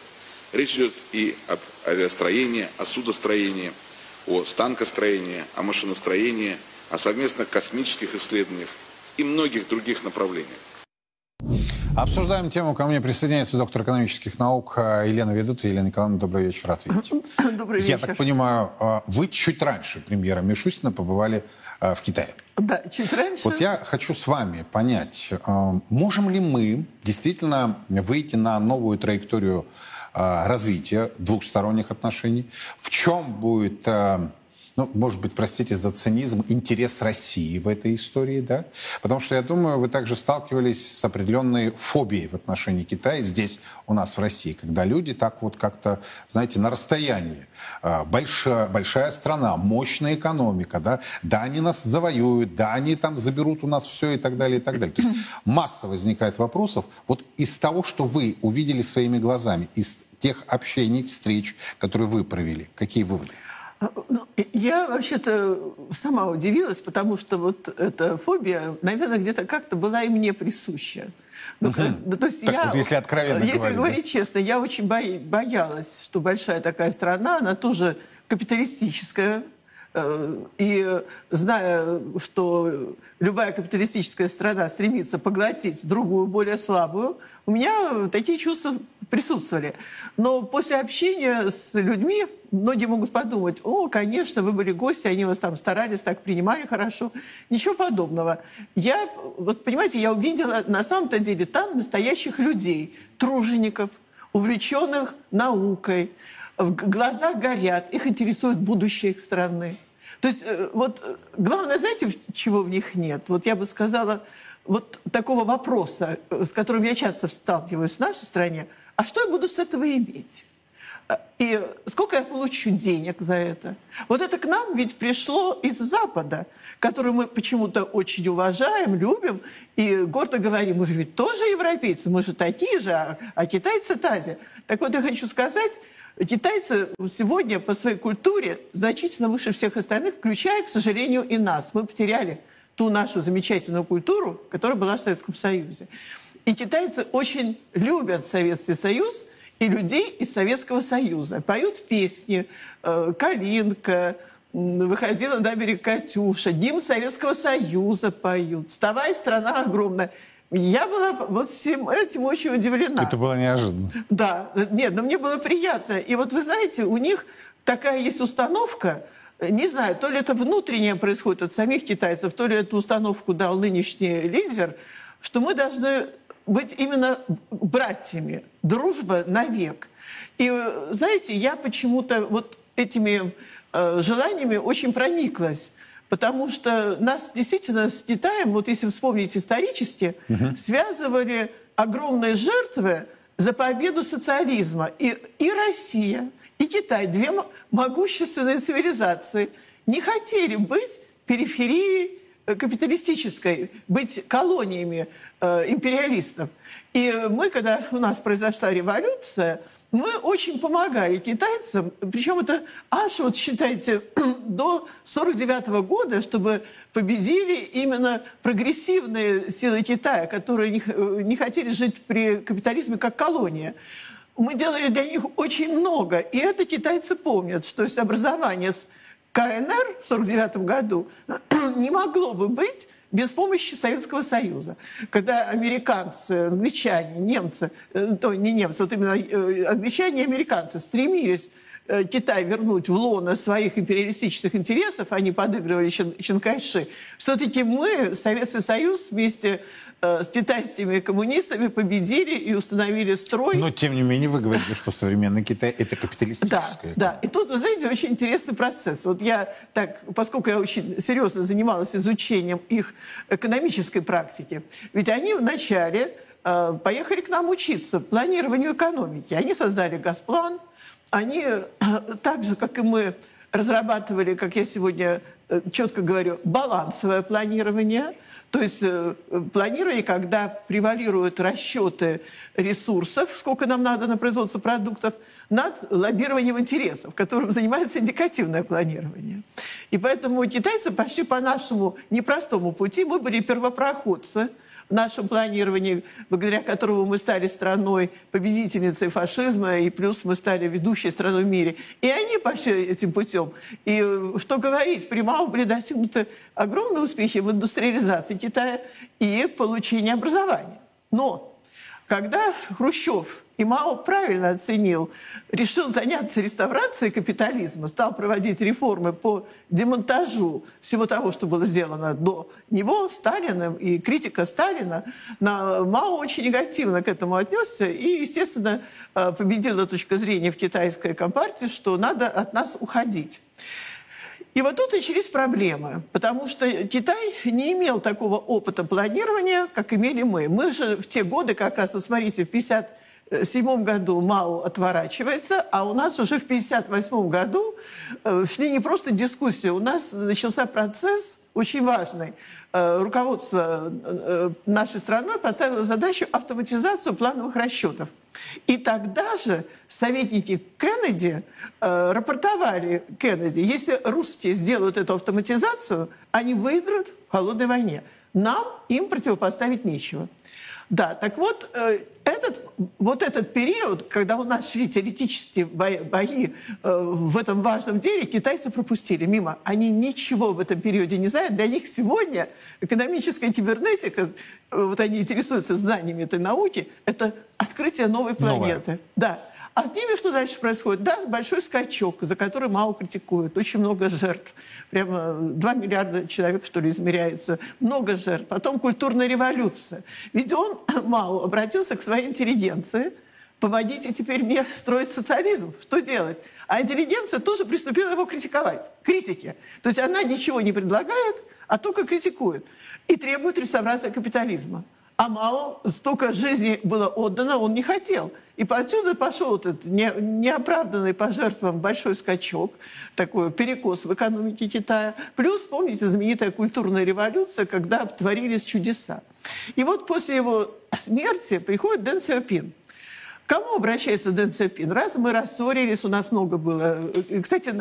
Речь идет и об авиастроении, о судостроении, о станкостроении, о машиностроении, о совместных космических исследованиях и многих других направлениях. Обсуждаем тему. Ко мне присоединяется доктор экономических наук э, Елена Ведут. Елена Николаевна, добрый вечер. Рад видеть. Добрый вечер. Я так понимаю, э, вы чуть раньше премьера Мишустина побывали э, в Китае. Да, чуть раньше. Вот я хочу с вами понять, можем ли мы действительно выйти на новую траекторию развития двухсторонних отношений, в чем будет ну, может быть, простите за цинизм, интерес России в этой истории, да? Потому что, я думаю, вы также сталкивались с определенной фобией в отношении Китая здесь, у нас в России, когда люди так вот как-то, знаете, на расстоянии. А, большая, большая страна, мощная экономика, да? Да, они нас завоюют, да, они там заберут у нас все и так далее, и так далее. То есть масса возникает вопросов. Вот из того, что вы увидели своими глазами, из тех общений, встреч, которые вы провели, какие выводы? Я вообще-то сама удивилась, потому что вот эта фобия, наверное, где-то как-то была и мне присуща. Ну, угу. то есть так я, вот, если откровенно Если говорить, говорить да? честно, я очень боялась, что большая такая страна, она тоже капиталистическая, и зная, что любая капиталистическая страна стремится поглотить другую, более слабую, у меня такие чувства присутствовали. Но после общения с людьми многие могут подумать, о, конечно, вы были гости, они вас там старались, так принимали хорошо. Ничего подобного. Я, вот понимаете, я увидела на самом-то деле там настоящих людей, тружеников, увлеченных наукой, глаза горят, их интересует будущее их страны. То есть э, вот э, главное, знаете, чего в них нет? Вот я бы сказала, вот такого вопроса, э, с которым я часто сталкиваюсь в нашей стране, а что я буду с этого иметь? И сколько я получу денег за это? Вот это к нам ведь пришло из Запада, который мы почему-то очень уважаем, любим и гордо говорим, мы же ведь тоже европейцы, мы же такие же, а, а китайцы-то Так вот я хочу сказать, Китайцы сегодня по своей культуре значительно выше всех остальных, включая, к сожалению, и нас. Мы потеряли ту нашу замечательную культуру, которая была в Советском Союзе. И китайцы очень любят Советский Союз и людей из Советского Союза. Поют песни э, «Калинка», «Выходила на берег Катюша», «Дим Советского Союза» поют. «Вставай, страна огромная». Я была вот всем этим очень удивлена. Это было неожиданно. Да, нет, но мне было приятно. И вот вы знаете, у них такая есть установка, не знаю, то ли это внутреннее происходит от самих китайцев, то ли эту установку дал нынешний лидер, что мы должны быть именно братьями, дружба навек. И знаете, я почему-то вот этими э, желаниями очень прониклась. Потому что нас действительно с Китаем, вот если вспомнить исторически, угу. связывали огромные жертвы за победу социализма. И, и Россия, и Китай, две могущественные цивилизации, не хотели быть периферией э, капиталистической, быть колониями э, империалистов. И мы, когда у нас произошла революция, мы очень помогали китайцам, причем это аж, вот считайте, до 49 года, чтобы победили именно прогрессивные силы Китая, которые не, не хотели жить при капитализме как колония. Мы делали для них очень много, и это китайцы помнят, что есть образование с КНР в 1949 году не могло бы быть без помощи Советского Союза. Когда американцы, англичане, немцы, э, то не немцы, вот именно э, англичане и американцы стремились э, Китай вернуть в лоно своих империалистических интересов, они подыгрывали Чан, Чанкайши, все-таки мы, Советский Союз, вместе с китайскими коммунистами победили и установили строй. Но, тем не менее, вы говорите, что современный Китай – это капиталистическое. Да, да. И тут, вы знаете, очень интересный процесс. Вот я так, поскольку я очень серьезно занималась изучением их экономической практики, ведь они вначале э, поехали к нам учиться планированию экономики. Они создали Газплан, они э, так же, как и мы, разрабатывали, как я сегодня э, четко говорю, балансовое планирование – то есть э, планирование, когда превалируют расчеты ресурсов, сколько нам надо на производство продуктов, над лоббированием интересов, которым занимается индикативное планирование. И поэтому китайцы пошли по нашему непростому пути. Мы были первопроходцы – нашем планировании, благодаря которому мы стали страной победительницей фашизма, и плюс мы стали ведущей страной в мире. И они пошли этим путем. И э, что говорить, при Мао были достигнуты огромные успехи в индустриализации Китая и получении образования. Но когда Хрущев и Мао правильно оценил, решил заняться реставрацией капитализма, стал проводить реформы по демонтажу всего того, что было сделано до него, Сталиным, и критика Сталина, на Мао очень негативно к этому отнесся и, естественно, э, победила точка зрения в китайской компартии, что надо от нас уходить. И вот тут начались проблемы, потому что Китай не имел такого опыта планирования, как имели мы. Мы же в те годы, как раз, вот смотрите, в 1957 году Мао отворачивается, а у нас уже в 1958 году э, шли не просто дискуссии, у нас начался процесс очень важный – Э, руководство э, нашей страной поставило задачу автоматизацию плановых расчетов. И тогда же советники Кеннеди э, рапортовали Кеннеди, если русские сделают эту автоматизацию, они выиграют в холодной войне. Нам им противопоставить нечего. Да, так вот, э, этот, вот этот период, когда у нас шли теоретические бои, бои э, в этом важном деле, китайцы пропустили мимо. Они ничего в этом периоде не знают. Для них сегодня экономическая кибернетика, э, вот они интересуются знаниями этой науки, это открытие новой планеты. Новая. Да. А с ними что дальше происходит? Да, большой скачок, за который мало критикуют. Очень много жертв. Прямо 2 миллиарда человек, что ли, измеряется. Много жертв. Потом культурная революция. Ведь он, Мао, обратился к своей интеллигенции. Помогите теперь мне строить социализм. Что делать? А интеллигенция тоже приступила его критиковать. Критики. То есть она ничего не предлагает, а только критикует. И требует реставрации капитализма. А Мао столько жизни было отдано, он не хотел – и отсюда пошел этот неоправданный по жертвам большой скачок, такой перекос в экономике Китая. Плюс, помните, знаменитая культурная революция, когда творились чудеса. И вот после его смерти приходит Дэн Сяопин – кому обращается Дэн Сяопин? Раз мы рассорились, у нас много было. Кстати,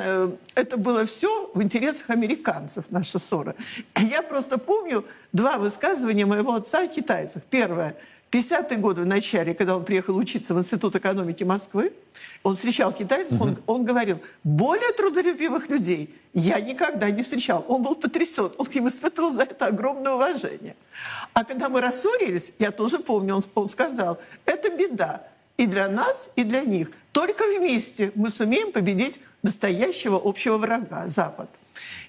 это было все в интересах американцев, наша ссора. Я просто помню два высказывания моего отца о китайцах. Первое – 50-е годы в начале, когда он приехал учиться в Институт экономики Москвы, он встречал китайцев, он, он говорил, более трудолюбивых людей я никогда не встречал. Он был потрясен, он к ним испытывал за это огромное уважение. А когда мы рассорились, я тоже помню, он, он сказал, это беда и для нас, и для них. Только вместе мы сумеем победить настоящего общего врага – Запад.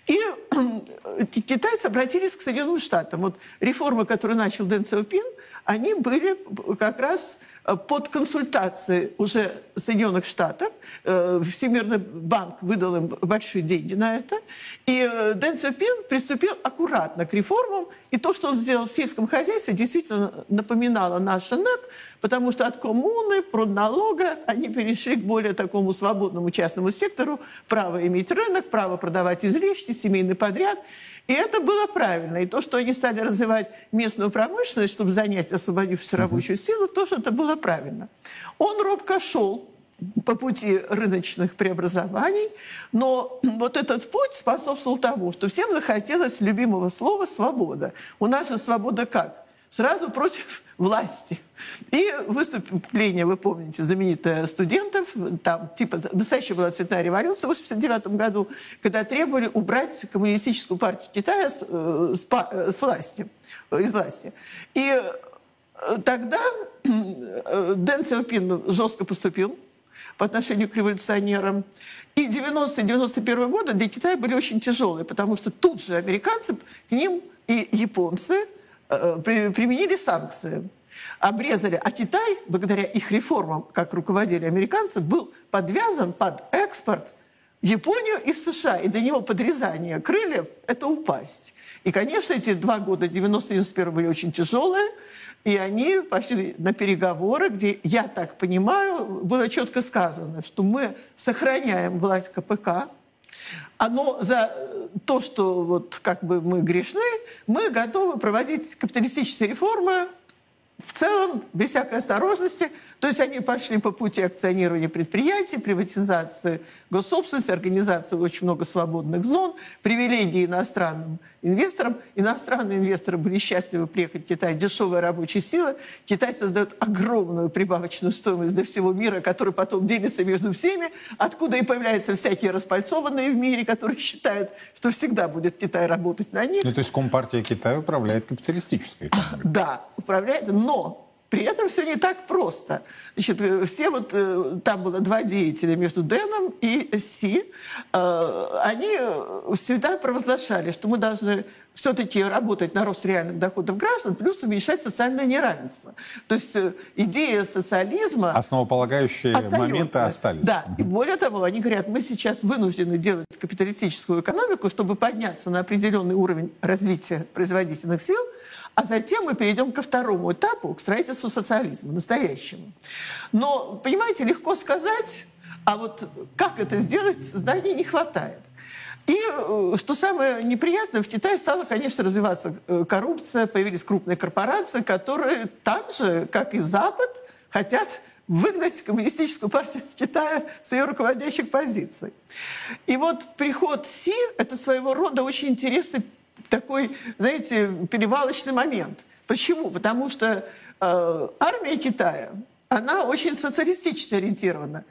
И китайцы обратились к Соединенным Штатам. Вот реформы, которые начал Дэн Сяопин – они были как раз э, под консультацией уже Соединенных Штатов. Э, Всемирный банк выдал им большие деньги на это. И э, Дэн Сяопин приступил аккуратно к реформам. И то, что он сделал в сельском хозяйстве, действительно напоминало наш НЭП, потому что от коммуны, продналога они перешли к более такому свободному частному сектору. Право иметь рынок, право продавать излишки, семейный подряд – и это было правильно. И то, что они стали развивать местную промышленность, чтобы занять освободившуюся рабочую силу, тоже это было правильно. Он робко шел по пути рыночных преобразований, но вот этот путь способствовал тому, что всем захотелось любимого слова «свобода». У нас же свобода как? сразу против власти. И выступление, вы помните, знаменитое студентов, там типа настоящая была цветная революция в 89 году, когда требовали убрать коммунистическую партию Китая с, э, с, э, с власти, из власти. И э, тогда Дэн Сяопин жестко поступил по отношению к революционерам. И 90-91 годы для Китая были очень тяжелые, потому что тут же американцы к ним и японцы – Э, применили санкции, обрезали. А Китай, благодаря их реформам, как руководили американцы, был подвязан под экспорт в Японию и в США. И для него подрезание крыльев – это упасть. И, конечно, эти два года, 90-91 были очень тяжелые, и они пошли на переговоры, где, я так понимаю, было четко сказано, что мы сохраняем власть КПК, оно за то, что вот как бы мы грешны, мы готовы проводить капиталистические реформы в целом, без всякой осторожности. То есть они пошли по пути акционирования предприятий, приватизации госсобственности, организации очень много свободных зон, привилегии иностранным инвесторам. Иностранные инвесторы были счастливы приехать в Китай. Дешевая рабочая сила. Китай создает огромную прибавочную стоимость для всего мира, которая потом делится между всеми, откуда и появляются всякие распальцованные в мире, которые считают, что всегда будет Китай работать на них. Ну, то есть Компартия Китая управляет капиталистической экономикой. Да, управляет, но при этом все не так просто. Значит, э, все вот, э, там было два деятеля между Дэном и Си. Э, они всегда провозглашали, что мы должны все-таки работать на рост реальных доходов граждан, плюс уменьшать социальное неравенство. То есть идея социализма... Основополагающие остается. моменты остались. Да. И более того, они говорят, мы сейчас вынуждены делать капиталистическую экономику, чтобы подняться на определенный уровень развития производительных сил, а затем мы перейдем ко второму этапу, к строительству социализма, настоящему. Но, понимаете, легко сказать, а вот как это сделать, знаний не хватает. И э, что самое неприятное, в Китае стала, конечно, развиваться э, коррупция, появились крупные корпорации, которые так же, как и Запад, хотят выгнать коммунистическую партию Китая с ее руководящих позиций. И вот приход Си – это своего рода очень интересный такой, знаете, перевалочный момент. Почему? Потому что э, армия Китая, она очень социалистически ориентирована.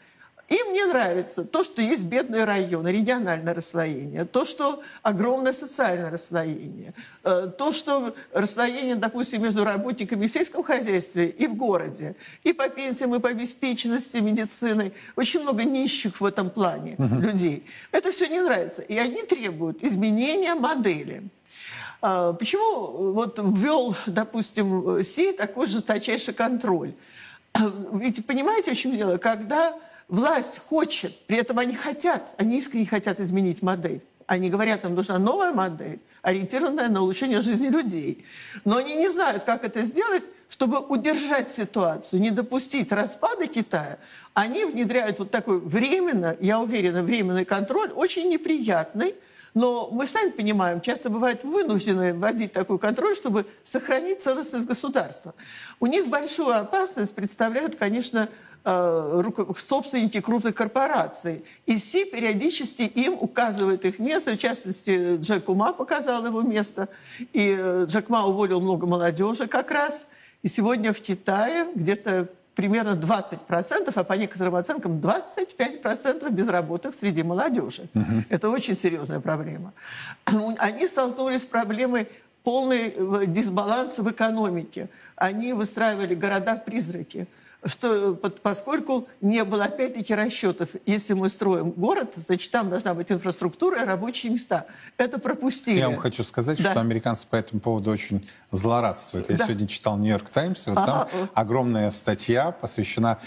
Им не нравится то, что есть бедные районы, региональное расслоение, то, что огромное социальное расслоение, э, то, что расслоение, допустим, между работниками в сельском хозяйстве и в городе, и по пенсиям, и по обеспеченности медициной. Очень много нищих в этом плане угу. людей. Это все не нравится. И они требуют изменения модели. А, почему вот ввел, допустим, Си такой жесточайший контроль? Ведь понимаете, в чем дело? Когда власть хочет, при этом они хотят, они искренне хотят изменить модель. Они говорят, нам нужна новая модель, ориентированная на улучшение жизни людей. Но они не знают, как это сделать, чтобы удержать ситуацию, не допустить распада Китая. Они внедряют вот такой временно, я уверена, временный контроль, очень неприятный, но мы сами понимаем, часто бывает вынуждены вводить такой контроль, чтобы сохранить целостность государства. У них большую опасность представляют, конечно, собственники крупных корпораций. И Си периодически им указывает их место. В частности, Джек Ума показал его место. И э, Джек Ма уволил много молодежи как раз. И сегодня в Китае где-то примерно 20%, а по некоторым оценкам 25% безработных среди молодежи. Угу. Это очень серьезная проблема. Они столкнулись с проблемой полный э, дисбаланса в экономике. Они выстраивали города-призраки. Что, поскольку не было, опять-таки, расчетов. Если мы строим город, значит, там должна быть инфраструктура и рабочие места. Это пропустили. Я вам хочу сказать, да. что американцы по этому поводу очень злорадствуют. Я да. сегодня читал «Нью-Йорк Таймс», вот ага. там огромная статья посвящена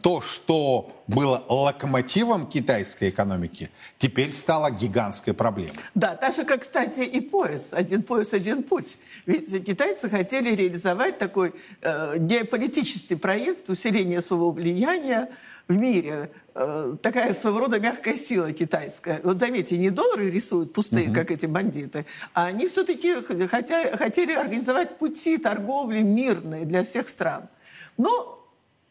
то, что было локомотивом китайской экономики, теперь стало гигантской проблемой. Да, так же, как, кстати, и пояс. Один пояс, один путь. Ведь китайцы хотели реализовать такой э, геополитический проект усиления своего влияния в мире. Э, такая своего рода мягкая сила китайская. Вот заметьте, не доллары рисуют пустые, угу. как эти бандиты, а они все-таки хотя, хотели организовать пути торговли мирные для всех стран. Но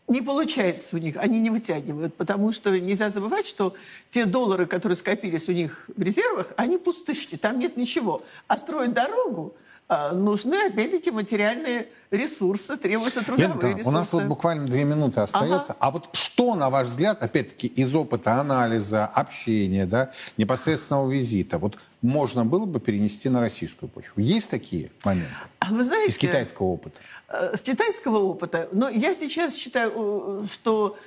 не получается у них, они не вытягивают, потому что нельзя забывать, что те доллары, которые скопились у них в резервах, они пустышки, там нет ничего. А строить дорогу а, нужны, опять-таки, материальные ресурсы, требуются трудовые Лента, ресурсы. У нас вот буквально две минуты остается. Ага. А вот что, на ваш взгляд, опять-таки, из опыта анализа, общения, да, непосредственного визита, вот можно было бы перенести на российскую почву? Есть такие моменты? А вы знаете, из китайского опыта? Э, с китайского опыта, но я сейчас считаю, э, что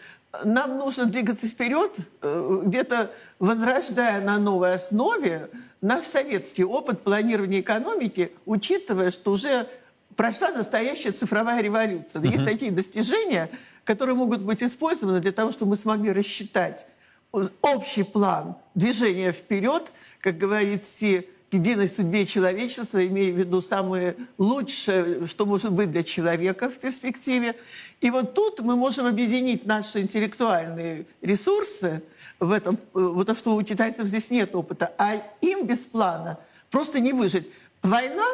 нам нужно двигаться вперед, э, где-то возрождая на новой основе наш советский опыт планирования экономики, учитывая, что уже прошла настоящая цифровая революция. Uh-huh. Есть такие достижения, которые могут быть использованы для того, чтобы мы смогли рассчитать общий план движения вперед, как говорит Си единой судьбе человечества, имея в виду самое лучшее, что может быть для человека в перспективе. И вот тут мы можем объединить наши интеллектуальные ресурсы в этом, вот что у китайцев здесь нет опыта, а им без плана просто не выжить. Война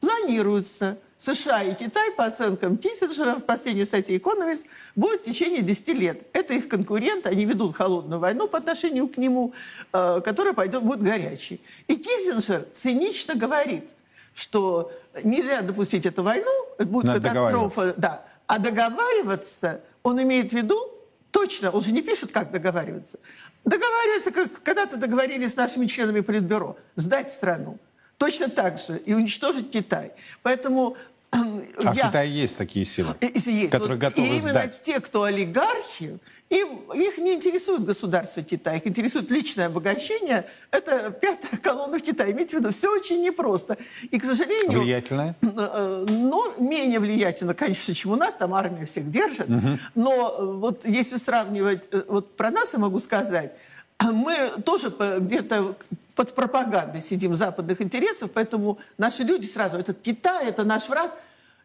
планируется – США и Китай, по оценкам Киссинджера в последней статье «Экономист», будет в течение 10 лет. Это их конкурент, они ведут холодную войну по отношению к нему, э, которая пойдет, будет горячей. И Киссинджер цинично говорит, что нельзя допустить эту войну, это будет Надо катастрофа. Да. А договариваться, он имеет в виду, точно, он же не пишет, как договариваться, договариваться, как когда-то договорились с нашими членами Политбюро, сдать страну точно так же и уничтожить Китай. Поэтому а я... в Китае есть такие силы, есть. которые вот готовы и именно те, кто олигархи, им, их не интересует государство Китая, их интересует личное обогащение. Это пятая колонна в Китае. Имейте в виду, все очень непросто. И, к сожалению... Влиятельная? Э, э, но менее влиятельно, конечно, чем у нас. Там армия всех держит. Угу. Но э, вот если сравнивать... Вот про нас я могу сказать. Мы тоже где-то под пропагандой сидим западных интересов, поэтому наши люди сразу, этот Китай, это наш враг.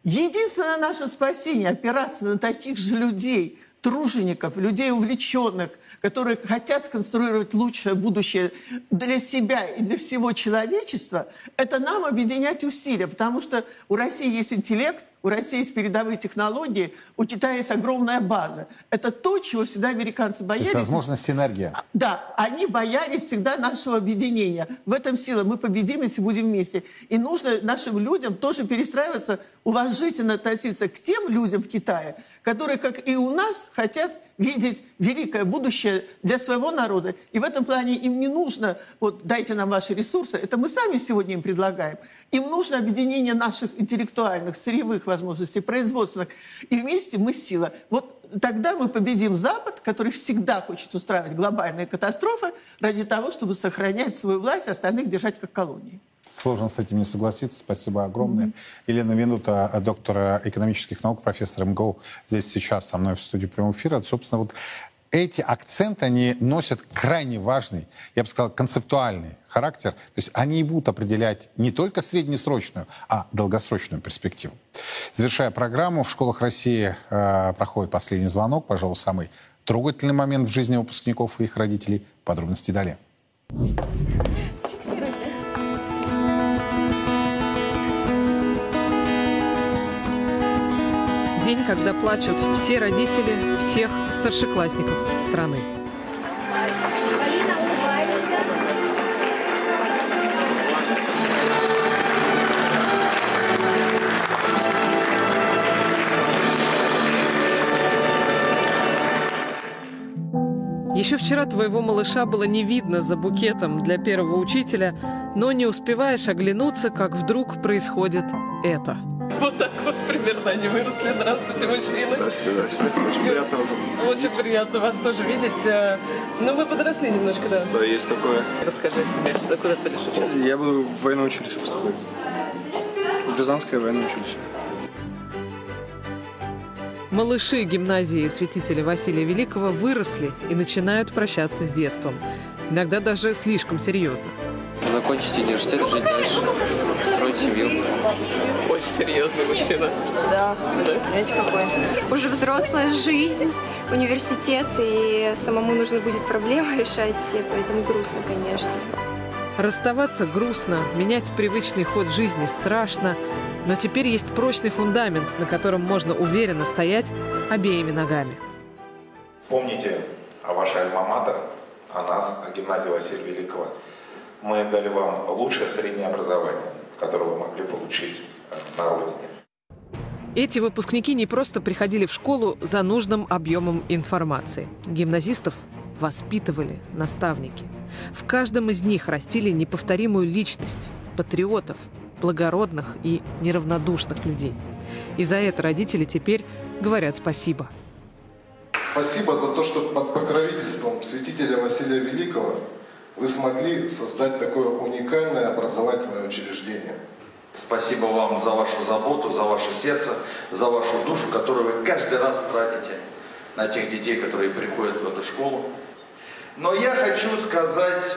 Единственное наше спасение – опираться на таких же людей, тружеников, людей увлеченных – которые хотят сконструировать лучшее будущее для себя и для всего человечества, это нам объединять усилия, потому что у России есть интеллект, у России есть передовые технологии, у Китая есть огромная база. Это то, чего всегда американцы боялись. То есть, возможно, синергия. Да, они боялись всегда нашего объединения. В этом сила. Мы победим, если будем вместе. И нужно нашим людям тоже перестраиваться, уважительно относиться к тем людям в Китае, которые, как и у нас, хотят видеть великое будущее для своего народа. И в этом плане им не нужно, вот дайте нам ваши ресурсы, это мы сами сегодня им предлагаем. Им нужно объединение наших интеллектуальных, сырьевых возможностей, производственных. И вместе мы сила. Вот тогда мы победим Запад, который всегда хочет устраивать глобальные катастрофы ради того, чтобы сохранять свою власть, остальных держать как колонии. Сложно с этим не согласиться. Спасибо огромное. Mm-hmm. Елена Минута, доктор экономических наук, профессор МГУ, здесь сейчас со мной в студии прямого эфира. Собственно, вот эти акценты, они носят крайне важный, я бы сказал, концептуальный характер. То есть они будут определять не только среднесрочную, а долгосрочную перспективу. Завершая программу, в школах России э, проходит последний звонок, пожалуй, самый трогательный момент в жизни выпускников и их родителей. Подробности далее. День, когда плачут все родители всех старшеклассников страны. Еще вчера твоего малыша было не видно за букетом для первого учителя, но не успеваешь оглянуться, как вдруг происходит это – Вот так вот примерно они выросли. Здравствуйте, мужчины. Здравствуйте, здравствуйте. Очень приятно вас. Очень приятно вас тоже видеть. Э, Ну, вы подросли немножко, да? Да, есть такое. Расскажи о себе, что куда ты будешь учиться? Я буду в военное училище поступать. В Рязанское военное училище. Малыши гимназии святителя Василия Великого выросли и начинают прощаться с детством. Иногда даже слишком серьезно. Закончить университет, жить дальше, строить семью. Очень серьезный мужчина. Да. Знаете, какой? Уже взрослая жизнь, университет, и самому нужно будет проблемы решать все, поэтому грустно, конечно. Расставаться грустно, менять привычный ход жизни страшно, но теперь есть прочный фундамент, на котором можно уверенно стоять обеими ногами. Помните о вашей альма-матер, о нас, о гимназии Василия Великого. Мы дали вам лучшее среднее образование, которое вы могли получить на родине. Эти выпускники не просто приходили в школу за нужным объемом информации. Гимназистов воспитывали наставники. В каждом из них растили неповторимую личность, патриотов, благородных и неравнодушных людей. И за это родители теперь говорят спасибо. Спасибо за то, что под покровительством святителя Василия Великого вы смогли создать такое уникальное образовательное учреждение. Спасибо вам за вашу заботу, за ваше сердце, за вашу душу, которую вы каждый раз тратите на тех детей, которые приходят в эту школу. Но я хочу сказать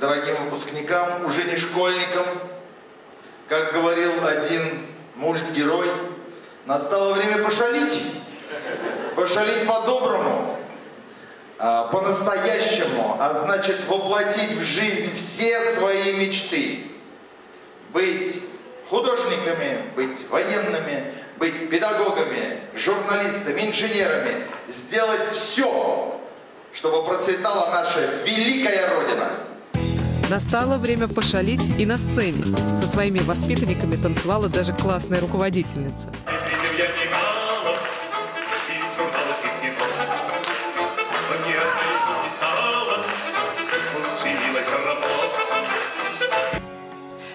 дорогим выпускникам, уже не школьникам, как говорил один мультгерой, настало время пошалить. Пошалить по-доброму, а, по-настоящему, а значит воплотить в жизнь все свои мечты. Быть художниками, быть военными, быть педагогами, журналистами, инженерами. Сделать все, чтобы процветала наша великая Родина. Настало время пошалить и на сцене. Со своими воспитанниками танцевала даже классная руководительница.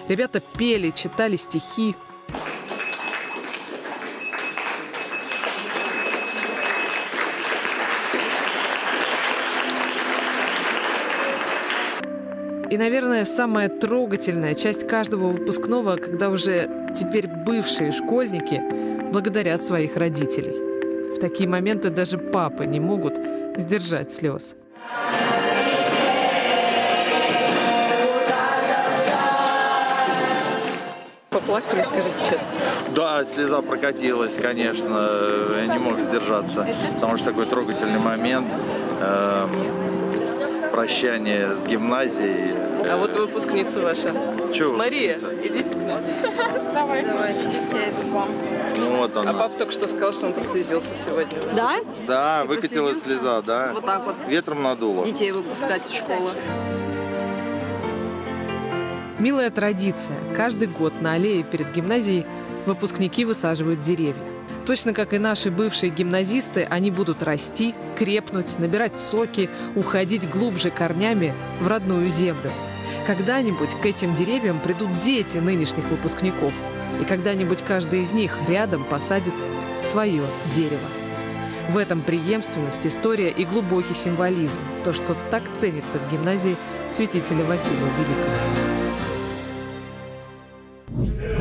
Ребята пели, читали стихи. И, наверное, самая трогательная часть каждого выпускного, когда уже теперь бывшие школьники благодарят своих родителей. В такие моменты даже папы не могут сдержать слез. Поплакали, скажите честно. Да, слеза прокатилась, конечно. Я не мог сдержаться, потому что такой трогательный момент. эм, прощание с гимназией. А вот выпускница ваша. Чего Мария, идите к нам. Давай. Давайте, я иду к вам. Ну вот А она. папа только что сказал, что он прослезился сегодня. Да? Да, выкатилась слеза, да. Вот так вот. Ветром надуло. Детей выпускать из школы. Милая традиция. Каждый год на аллее перед гимназией выпускники высаживают деревья. Точно как и наши бывшие гимназисты, они будут расти, крепнуть, набирать соки, уходить глубже корнями в родную землю. Когда-нибудь к этим деревьям придут дети нынешних выпускников, и когда-нибудь каждый из них рядом посадит свое дерево. В этом преемственность, история и глубокий символизм, то, что так ценится в гимназии святителя Василия Великого.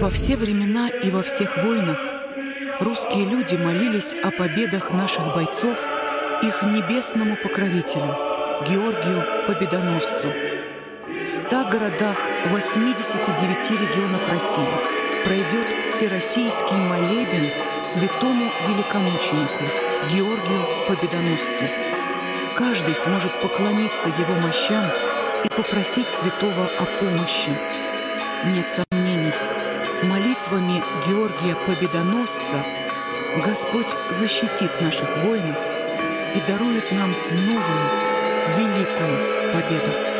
Во все времена и во всех войнах русские люди молились о победах наших бойцов их небесному покровителю, Георгию Победоносцу. В 100 городах 89 регионов России пройдет всероссийский молебен святому великомученику Георгию Победоносцу. Каждый сможет поклониться его мощам и попросить святого о помощи. Нет Георгия Победоносца Господь защитит наших воинов и дарует нам новую великую победу.